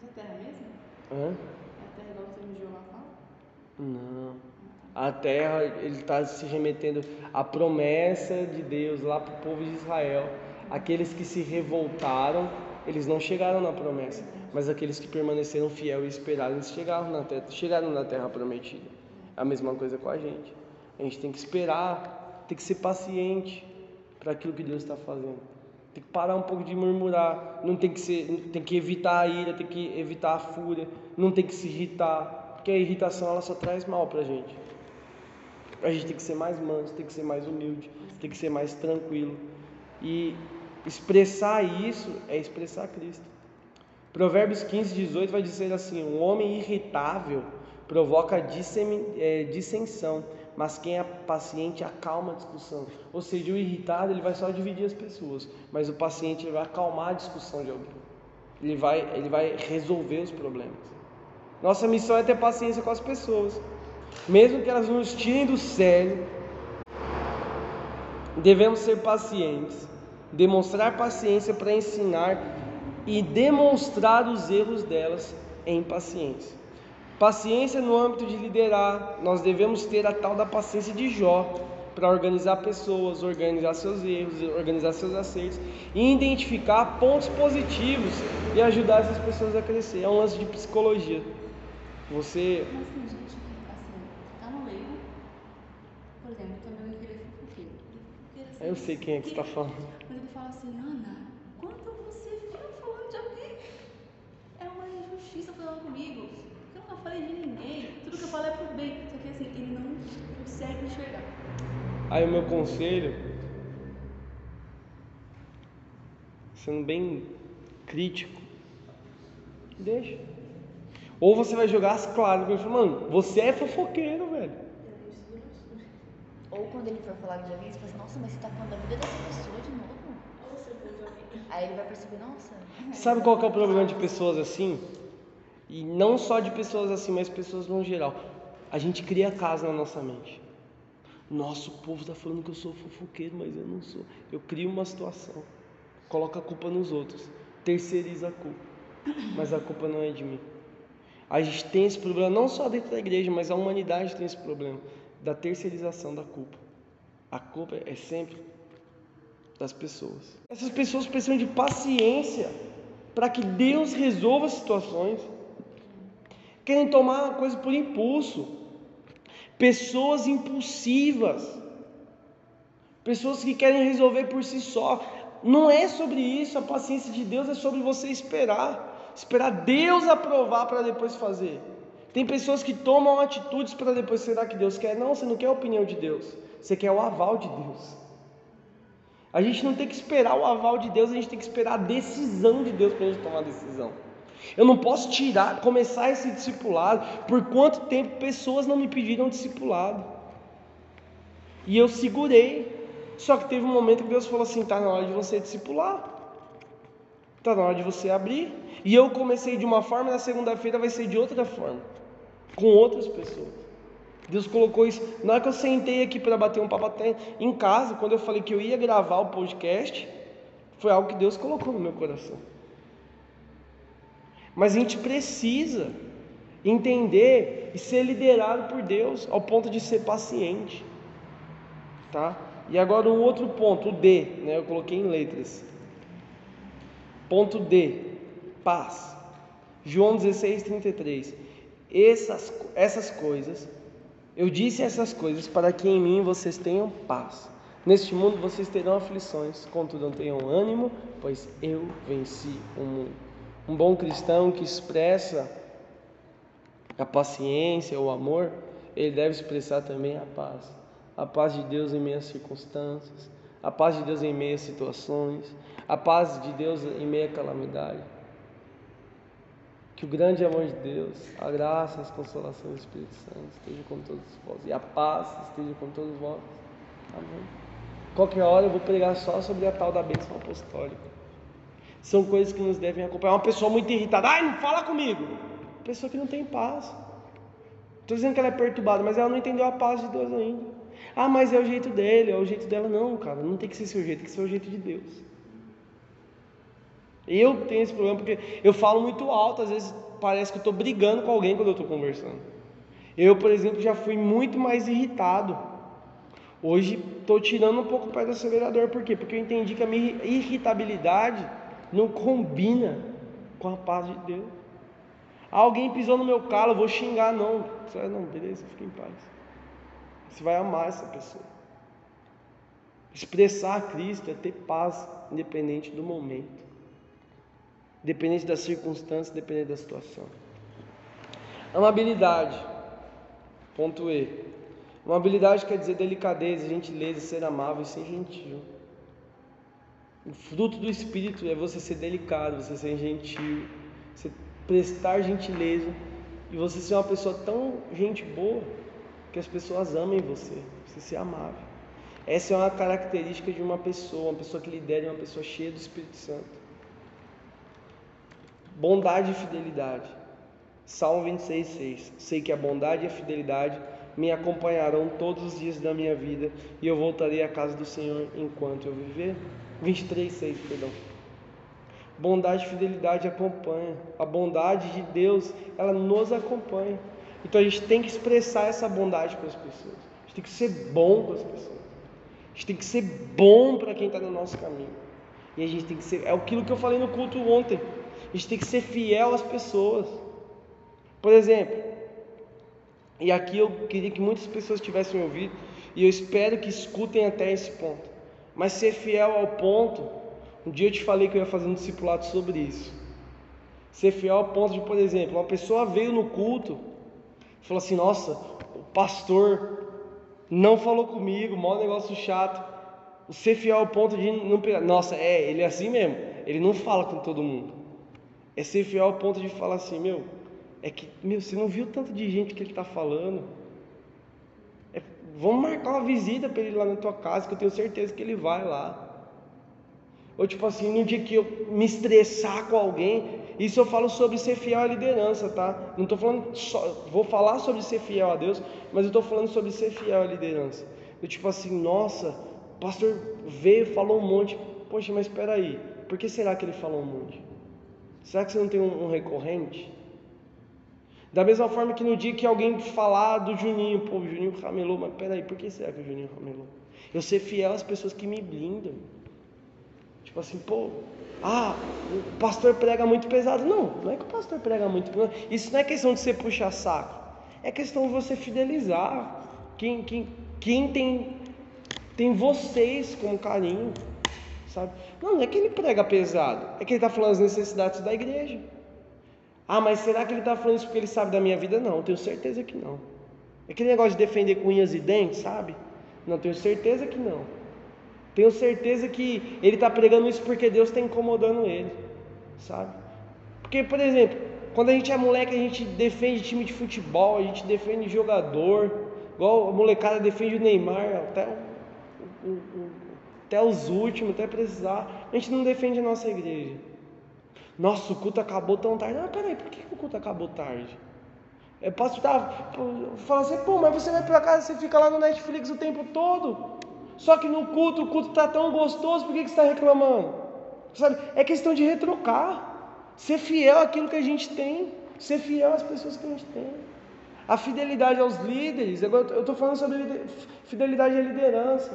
É terra mesmo? Hã? É a terra igual você me Jeová fala? Não. A terra, ele está se remetendo à promessa de Deus lá para o povo de Israel. Aqueles que se revoltaram, eles não chegaram na promessa, mas aqueles que permaneceram fiel e esperaram, eles chegaram na terra, chegaram na terra prometida. A mesma coisa com a gente. A gente tem que esperar, tem que ser paciente para aquilo que Deus está fazendo. Tem que parar um pouco de murmurar, não tem que ser, tem que evitar a ira, tem que evitar a fúria, não tem que se irritar, porque a irritação ela só traz mal para a gente. A gente tem que ser mais manso, tem que ser mais humilde, tem que ser mais tranquilo. E expressar isso é expressar Cristo. Provérbios 15, 18 vai dizer assim: Um homem irritável provoca é, dissensão, mas quem é paciente acalma a discussão. Ou seja, o irritado ele vai só dividir as pessoas, mas o paciente ele vai acalmar a discussão de alguém. Ele vai, ele vai resolver os problemas. Nossa missão é ter paciência com as pessoas, mesmo que elas nos tirem do sério. Devemos ser pacientes, demonstrar paciência para ensinar e demonstrar os erros delas em paciência. Paciência no âmbito de liderar, nós devemos ter a tal da paciência de Jó para organizar pessoas, organizar seus erros, organizar seus acertos e identificar pontos positivos e ajudar essas pessoas a crescer. É um lance de psicologia. Você Mas tem gente que, no leigo, por exemplo, também eu sei quem é que você tá falando. Mas ele fala assim, Ana, quando você fica falando de alguém, é uma injustiça falando comigo. Eu nunca falei de ninguém, tudo que eu falo é pro bem. Só que assim, ele não consegue enxergar. Aí o meu conselho, sendo bem crítico, deixa. Ou você vai jogar as claras, porque fala, mano, você é fofoqueiro, velho. Ou quando ele for falar de alguém, você fala assim, nossa, mas você tá falando da vida dessa pessoa de novo? Aí ele vai perceber, nossa. Sabe qual que é o problema de pessoas assim? E não só de pessoas assim, mas pessoas no geral. A gente cria casa na nossa mente. Nossa, o povo está falando que eu sou fofoqueiro, mas eu não sou. Eu crio uma situação, coloco a culpa nos outros, terceiriza a culpa. Mas a culpa não é de mim. A gente tem esse problema não só dentro da igreja, mas a humanidade tem esse problema da terceirização da culpa. A culpa é sempre das pessoas. Essas pessoas precisam de paciência para que Deus resolva as situações. Querem tomar coisa por impulso. Pessoas impulsivas. Pessoas que querem resolver por si só. Não é sobre isso, a paciência de Deus é sobre você esperar. Esperar Deus aprovar para depois fazer. Tem pessoas que tomam atitudes para depois, será que Deus quer? Não, você não quer a opinião de Deus, você quer o aval de Deus. A gente não tem que esperar o aval de Deus, a gente tem que esperar a decisão de Deus para a gente tomar a decisão. Eu não posso tirar, começar esse discipulado por quanto tempo pessoas não me pediram discipulado. E eu segurei. Só que teve um momento que Deus falou assim: está na hora de você discipular. Está na hora de você abrir. E eu comecei de uma forma, na segunda-feira vai ser de outra forma, com outras pessoas. Deus colocou isso. Na hora que eu sentei aqui para bater um papo até em casa, quando eu falei que eu ia gravar o podcast, foi algo que Deus colocou no meu coração. Mas a gente precisa entender e ser liderado por Deus ao ponto de ser paciente, tá? E agora o outro ponto, o D, né? Eu coloquei em letras. Ponto D, paz. João 16, 33. Essas, essas coisas, eu disse essas coisas para que em mim vocês tenham paz. Neste mundo vocês terão aflições, contudo não tenham ânimo, pois eu venci o mundo. Um bom cristão que expressa a paciência, o amor, ele deve expressar também a paz. A paz de Deus em meio às circunstâncias, a paz de Deus em meio a situações, a paz de Deus em meio à calamidade. Que o grande amor de Deus, a graça, as consolações do Espírito Santo esteja com todos vós e a paz esteja com todos vós. Amém. Qualquer hora eu vou pregar só sobre a tal da bênção apostólica. São coisas que nos devem acompanhar. Uma pessoa muito irritada, ai, não fala comigo. Pessoa que não tem paz. Estou dizendo que ela é perturbada, mas ela não entendeu a paz de Deus ainda. Ah, mas é o jeito dele, é o jeito dela. Não, cara, não tem que ser seu jeito, tem que ser o jeito de Deus. Eu tenho esse problema porque eu falo muito alto, às vezes parece que eu estou brigando com alguém quando eu estou conversando. Eu, por exemplo, já fui muito mais irritado. Hoje estou tirando um pouco o pé do acelerador, por quê? Porque eu entendi que a minha irritabilidade não combina com a paz de Deus. Alguém pisou no meu calo, eu vou xingar, não. Você não, beleza, fica em paz. Você vai amar essa pessoa. Expressar Cristo é ter paz, independente do momento, independente das circunstâncias, independente da situação. Amabilidade, ponto E. Amabilidade quer dizer delicadeza, gentileza, ser amável e ser gentil. O fruto do Espírito é você ser delicado, você ser gentil, você prestar gentileza e você ser uma pessoa tão gente boa que as pessoas amem você, você ser amável. Essa é uma característica de uma pessoa, uma pessoa que lidera, uma pessoa cheia do Espírito Santo. Bondade e fidelidade. Salmo 26, 6. Sei que a bondade e a fidelidade me acompanharão todos os dias da minha vida e eu voltarei à casa do Senhor enquanto eu viver. 23, 6, perdão. Bondade e fidelidade acompanha. A bondade de Deus, ela nos acompanha. Então a gente tem que expressar essa bondade para as pessoas. A gente tem que ser bom com as pessoas. A gente tem que ser bom para quem está no nosso caminho. E a gente tem que ser. É aquilo que eu falei no culto ontem. A gente tem que ser fiel às pessoas. Por exemplo, e aqui eu queria que muitas pessoas tivessem ouvido, e eu espero que escutem até esse ponto. Mas ser fiel ao ponto, um dia eu te falei que eu ia fazer um discipulado sobre isso. Ser fiel ao ponto de, por exemplo, uma pessoa veio no culto, falou assim: Nossa, o pastor não falou comigo, maior negócio chato. Ser fiel ao ponto de não pegar. Nossa, é, ele é assim mesmo. Ele não fala com todo mundo. É ser fiel ao ponto de falar assim: Meu, é que, meu, você não viu tanto de gente que ele está falando. É, vamos marcar uma visita para ele lá na tua casa, que eu tenho certeza que ele vai lá. Ou tipo assim, no dia que eu me estressar com alguém, isso eu falo sobre ser fiel à liderança, tá? Não estou falando só, vou falar sobre ser fiel a Deus, mas eu estou falando sobre ser fiel à liderança. Eu tipo assim, nossa, o pastor veio, falou um monte. Poxa, mas espera aí, por que será que ele falou um monte? Será que você não tem um, um recorrente? Da mesma forma que no dia que alguém falar do Juninho, pô, o Juninho ramelou, mas peraí, por que será que o Juninho ramelou? Eu ser fiel às pessoas que me blindam. Tipo assim, pô, ah, o pastor prega muito pesado. Não, não é que o pastor prega muito pesado. Isso não é questão de você puxar saco. É questão de você fidelizar. Quem, quem, quem tem, tem vocês como carinho, sabe? Não, não é que ele prega pesado. É que ele está falando as necessidades da igreja. Ah, mas será que ele está falando isso porque ele sabe da minha vida? Não, tenho certeza que não. Aquele negócio de defender com unhas e dentes, sabe? Não, tenho certeza que não. Tenho certeza que ele está pregando isso porque Deus está incomodando ele, sabe? Porque, por exemplo, quando a gente é moleque, a gente defende time de futebol, a gente defende jogador, igual a molecada defende o Neymar até, o, o, até os últimos, até precisar. A gente não defende a nossa igreja. Nossa, o culto acabou tão tarde. Ah, peraí, por que o culto acabou tarde? Eu posso estar falando assim, pô, mas você vai para casa, você fica lá no Netflix o tempo todo. Só que no culto, o culto está tão gostoso, por que, que você está reclamando? Sabe? É questão de retrocar. Ser fiel àquilo que a gente tem. Ser fiel às pessoas que a gente tem. A fidelidade aos líderes. Agora eu estou falando sobre fidelidade à liderança.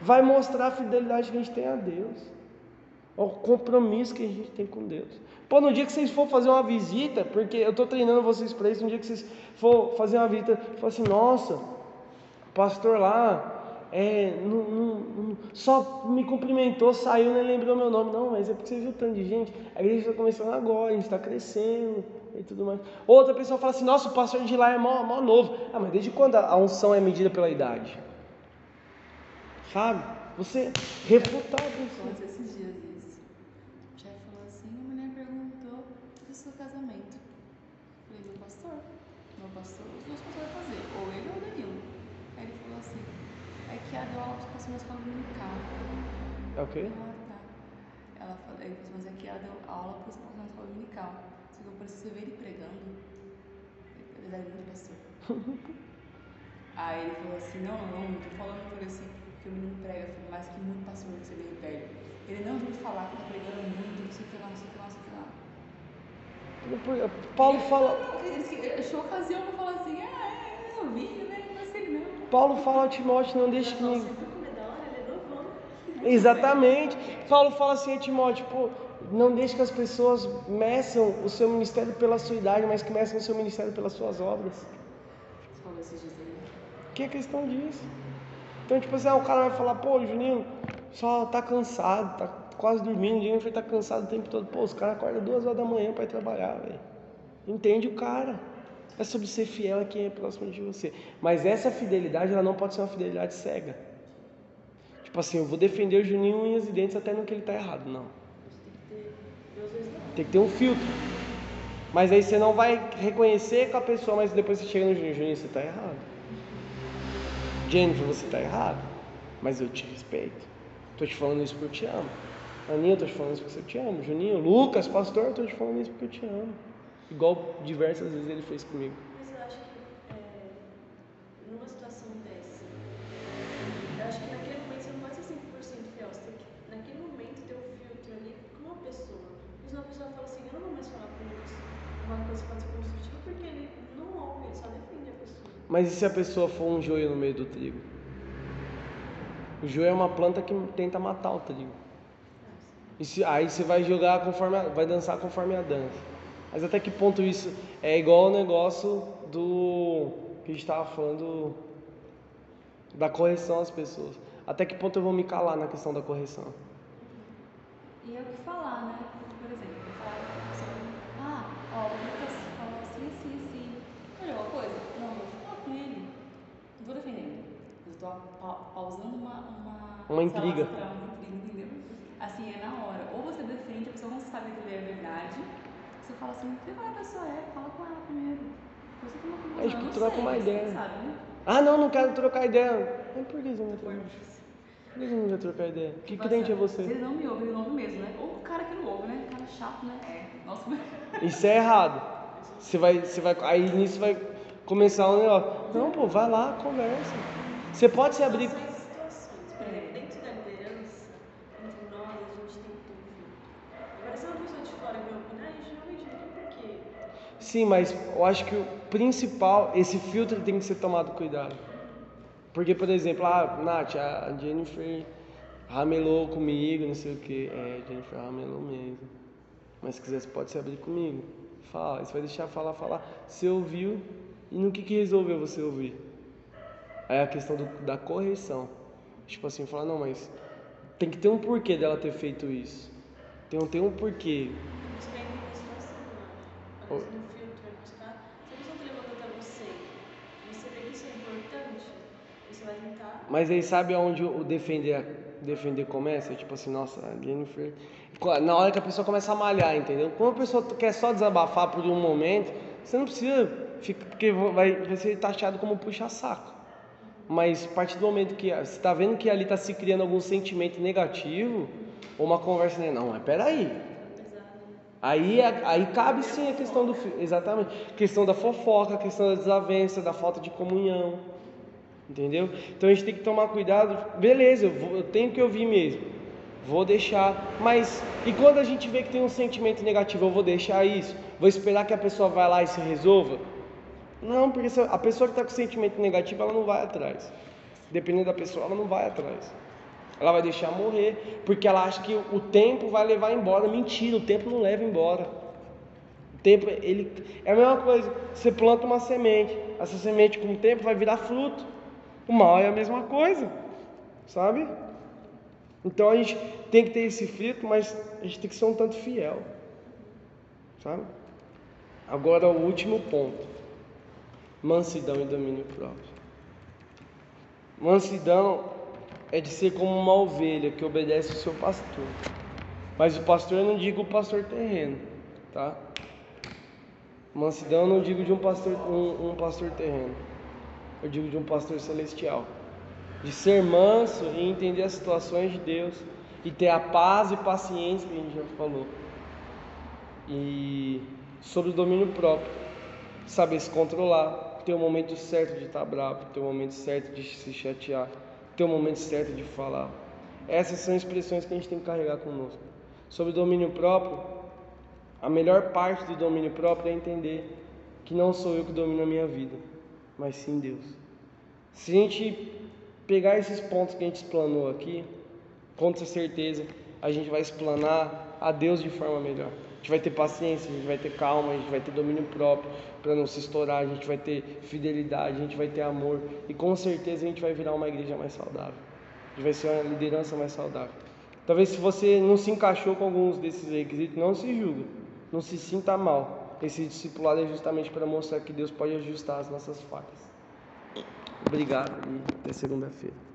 Vai mostrar a fidelidade que a gente tem a Deus o compromisso que a gente tem com Deus. Pô, no dia que vocês for fazer uma visita, porque eu estou treinando vocês para isso, no dia que vocês for fazer uma visita, fala assim, nossa, pastor lá é, não, não, não, só me cumprimentou, saiu, nem lembrou meu nome. Não, mas é porque você viu tanto de gente. A igreja está começando agora, a gente está crescendo e tudo mais. Outra pessoa fala assim, nossa, o pastor de lá é mó, mó novo. Ah, mas desde quando a unção é medida pela idade? Sabe? você refutar a. Aconteceu esses dias isso. O chefe falou assim, a mulher perguntou do seu casamento. Eu Falei, meu pastor. Pastor, os dois pastores vão fazer, ou ele ou o Danilo. Aí ele falou assim, é que a deu aula para passar na escola dominical. É o quê? Ah, tá. Ela falou, ele falou assim, mas aqui ela deu aula para os pastores na escola dominical. Que eu preciso ver ele pregando. Ele é muito pastor. Aí ele falou assim, não, não, não, não tô falando por assim, que o menino prega, falei, mais que muito pastor que você veio velho. Ele não veio falar que tá pregando muito, não sei o que lá, não sei o que lá, não sei o que lá. Paulo fala, achou ocasião pra falar assim, ah, é, eu vi, né? Não sei não. Paulo fala a Timóteo, não deixe que ninguém. é é. Exatamente. Paulo fala assim a Timóteo, pô, não deixe que as pessoas meçam o seu ministério pela sua idade, mas que meçam o seu ministério pelas suas obras. Aí. Que é questão disso. Então, tipo assim, ah, o cara vai falar, pô, Juninho, só tá cansado, tá quase dormindo, o Jennifer tá cansado o tempo todo. Pô, os caras acordam duas horas da manhã para ir trabalhar, velho. Entende o cara. É sobre ser fiel a quem é próximo de você. Mas essa fidelidade, ela não pode ser uma fidelidade cega. Tipo assim, eu vou defender o Juninho unhas e dentes até no que ele tá errado. Não. Tem que ter um filtro. Mas aí você não vai reconhecer com a pessoa, mas depois você chega no Juninho, Juninho, você tá errado. Jennifer, você tá errado. Mas eu te respeito. Tô te falando isso porque eu te amo. Aninha, eu tô te falando isso porque eu te amo. Juninho, Lucas, pastor, eu tô te falando isso porque eu te amo. Igual diversas vezes ele fez comigo. Mas eu acho que é, numa situação dessa, eu acho que naquele momento você não pode ser 100% fiel. Você tem que, naquele momento, ter um filtro ali com uma pessoa. Mas uma pessoa fala assim, eu não vou mais falar com o Lucas uma coisa pode ser construtiva, porque ele não ouve, ele só defende a pessoa. Mas e se a pessoa for um joio no meio do trigo? O joio é uma planta que tenta matar o trigo. E se- aí você vai jogar conforme, a- vai dançar conforme a dança. Mas até que ponto isso é igual o negócio do que a gente estava falando da correção às pessoas. Até que ponto eu vou me calar na questão da correção? E é o que falar, né? Por exemplo, eu falar com a pessoa, ah, ó, o Lucas falou assim, assim, assim. Olha uma coisa? Não, eu vou falar com ele. Não vou defendendo. Eu tô pa- pausando uma... Uma, Uma intriga. Entendeu? Assim, é na hora. Ou você defende, a pessoa não sabe que ele é verdade. Você fala assim, vê qual a pessoa é, fala com ela primeiro. Depois você toma uma É, tipo, conclusão. Eu não troca uma ideia. sabe, né? Ah, não, não quero trocar ideia. Mas por que você não? Por que você não vai trocar ideia? Que Tipo crente é assim, você? Ele não me ouve, ele não ouve mesmo, né? Ou o cara que não ouve, né? Cara chato, né? É. Nossa, mas... Isso é errado. Você vai, você vai, aí nisso vai começar um negócio. Não, pô, vai lá, conversa. Você pode se abrir. Situações, situações. Por exemplo, dentro da liderança, entre nós, a gente tem que ter um filtro. Agora, se uma pessoa de fora me opinar, a gente realmente não tem porquê. Sim, mas eu acho que o principal, esse filtro tem que ser tomado cuidado. Porque, por exemplo, ah, Nath, a Jennifer ramelou comigo, não sei o que. É, a Jennifer ramelou mesmo. Mas se quiser, você pode se abrir comigo. Fala, você vai deixar falar, falar. Você ouviu e no que, que resolveu você ouvir? Aí a questão do- da correção. Tipo assim, falar, não, mas tem que ter um porquê dela ter feito isso. Tem, um- tem um porquê. Vem da situação, né? A Oi. questão do filtro é buscar. Se a pessoa está levando até você, e você vê que isso é importante, você vai tentar. Mas aí sabe aonde o defender, defender começa? Tipo assim, nossa, Jennifer. Na hora que a pessoa começa a malhar, entendeu? Quando a pessoa quer só desabafar por um momento, você não precisa ficar. Porque vai, vai ser taxado como puxa-saco. Mas a partir do momento que você está vendo que ali está se criando algum sentimento negativo, ou uma conversa, né? não, mas peraí. Aí, é- aí cabe sim a questão do exatamente. Questão da fofoca, questão da desavença, da falta de comunhão. Entendeu? Então a gente tem que tomar cuidado. Beleza, eu, vou- eu tenho que ouvir mesmo. Vou deixar. Mas e quando a gente vê que tem um sentimento negativo, eu vou deixar isso? Vou esperar que a pessoa vá lá e se resolva? Não, porque a pessoa que está com sentimento negativo, ela não vai atrás. Dependendo da pessoa, ela não vai atrás. Ela vai deixar morrer, porque ela acha que o tempo vai levar embora. Mentira, o tempo não leva embora. O tempo, ele é a mesma coisa. Você planta uma semente, essa semente com o tempo vai virar fruto. O mal é a mesma coisa, sabe? Então a gente tem que ter esse filtro, mas a gente tem que ser um tanto fiel, sabe? Agora o último ponto: mansidão e domínio próprio. Mansidão é de ser como uma ovelha que obedece o seu pastor. Mas o pastor eu não digo o pastor terreno, tá? Mansidão eu não digo de um pastor, um, um pastor terreno. Eu digo de um pastor celestial. De ser manso e entender as situações de Deus e ter a paz e paciência que a gente já falou. E sobre o domínio próprio, saber se controlar, ter o momento certo de estar bravo, ter o momento certo de se chatear, ter o momento certo de falar. Essas são expressões que a gente tem que carregar conosco. Sobre o domínio próprio, a melhor parte do domínio próprio é entender que não sou eu que domino a minha vida, mas sim Deus. Se a gente pegar esses pontos que a gente explanou aqui, com certeza a gente vai explanar a Deus de forma melhor. A gente vai ter paciência, a gente vai ter calma, a gente vai ter domínio próprio para não se estourar, a gente vai ter fidelidade, a gente vai ter amor e com certeza a gente vai virar uma igreja mais saudável. A gente vai ser uma liderança mais saudável. Talvez se você não se encaixou com alguns desses requisitos, não se julgue, não se sinta mal. Esse discipulado é justamente para mostrar que Deus pode ajustar as nossas falhas. Obrigado e até segunda-feira.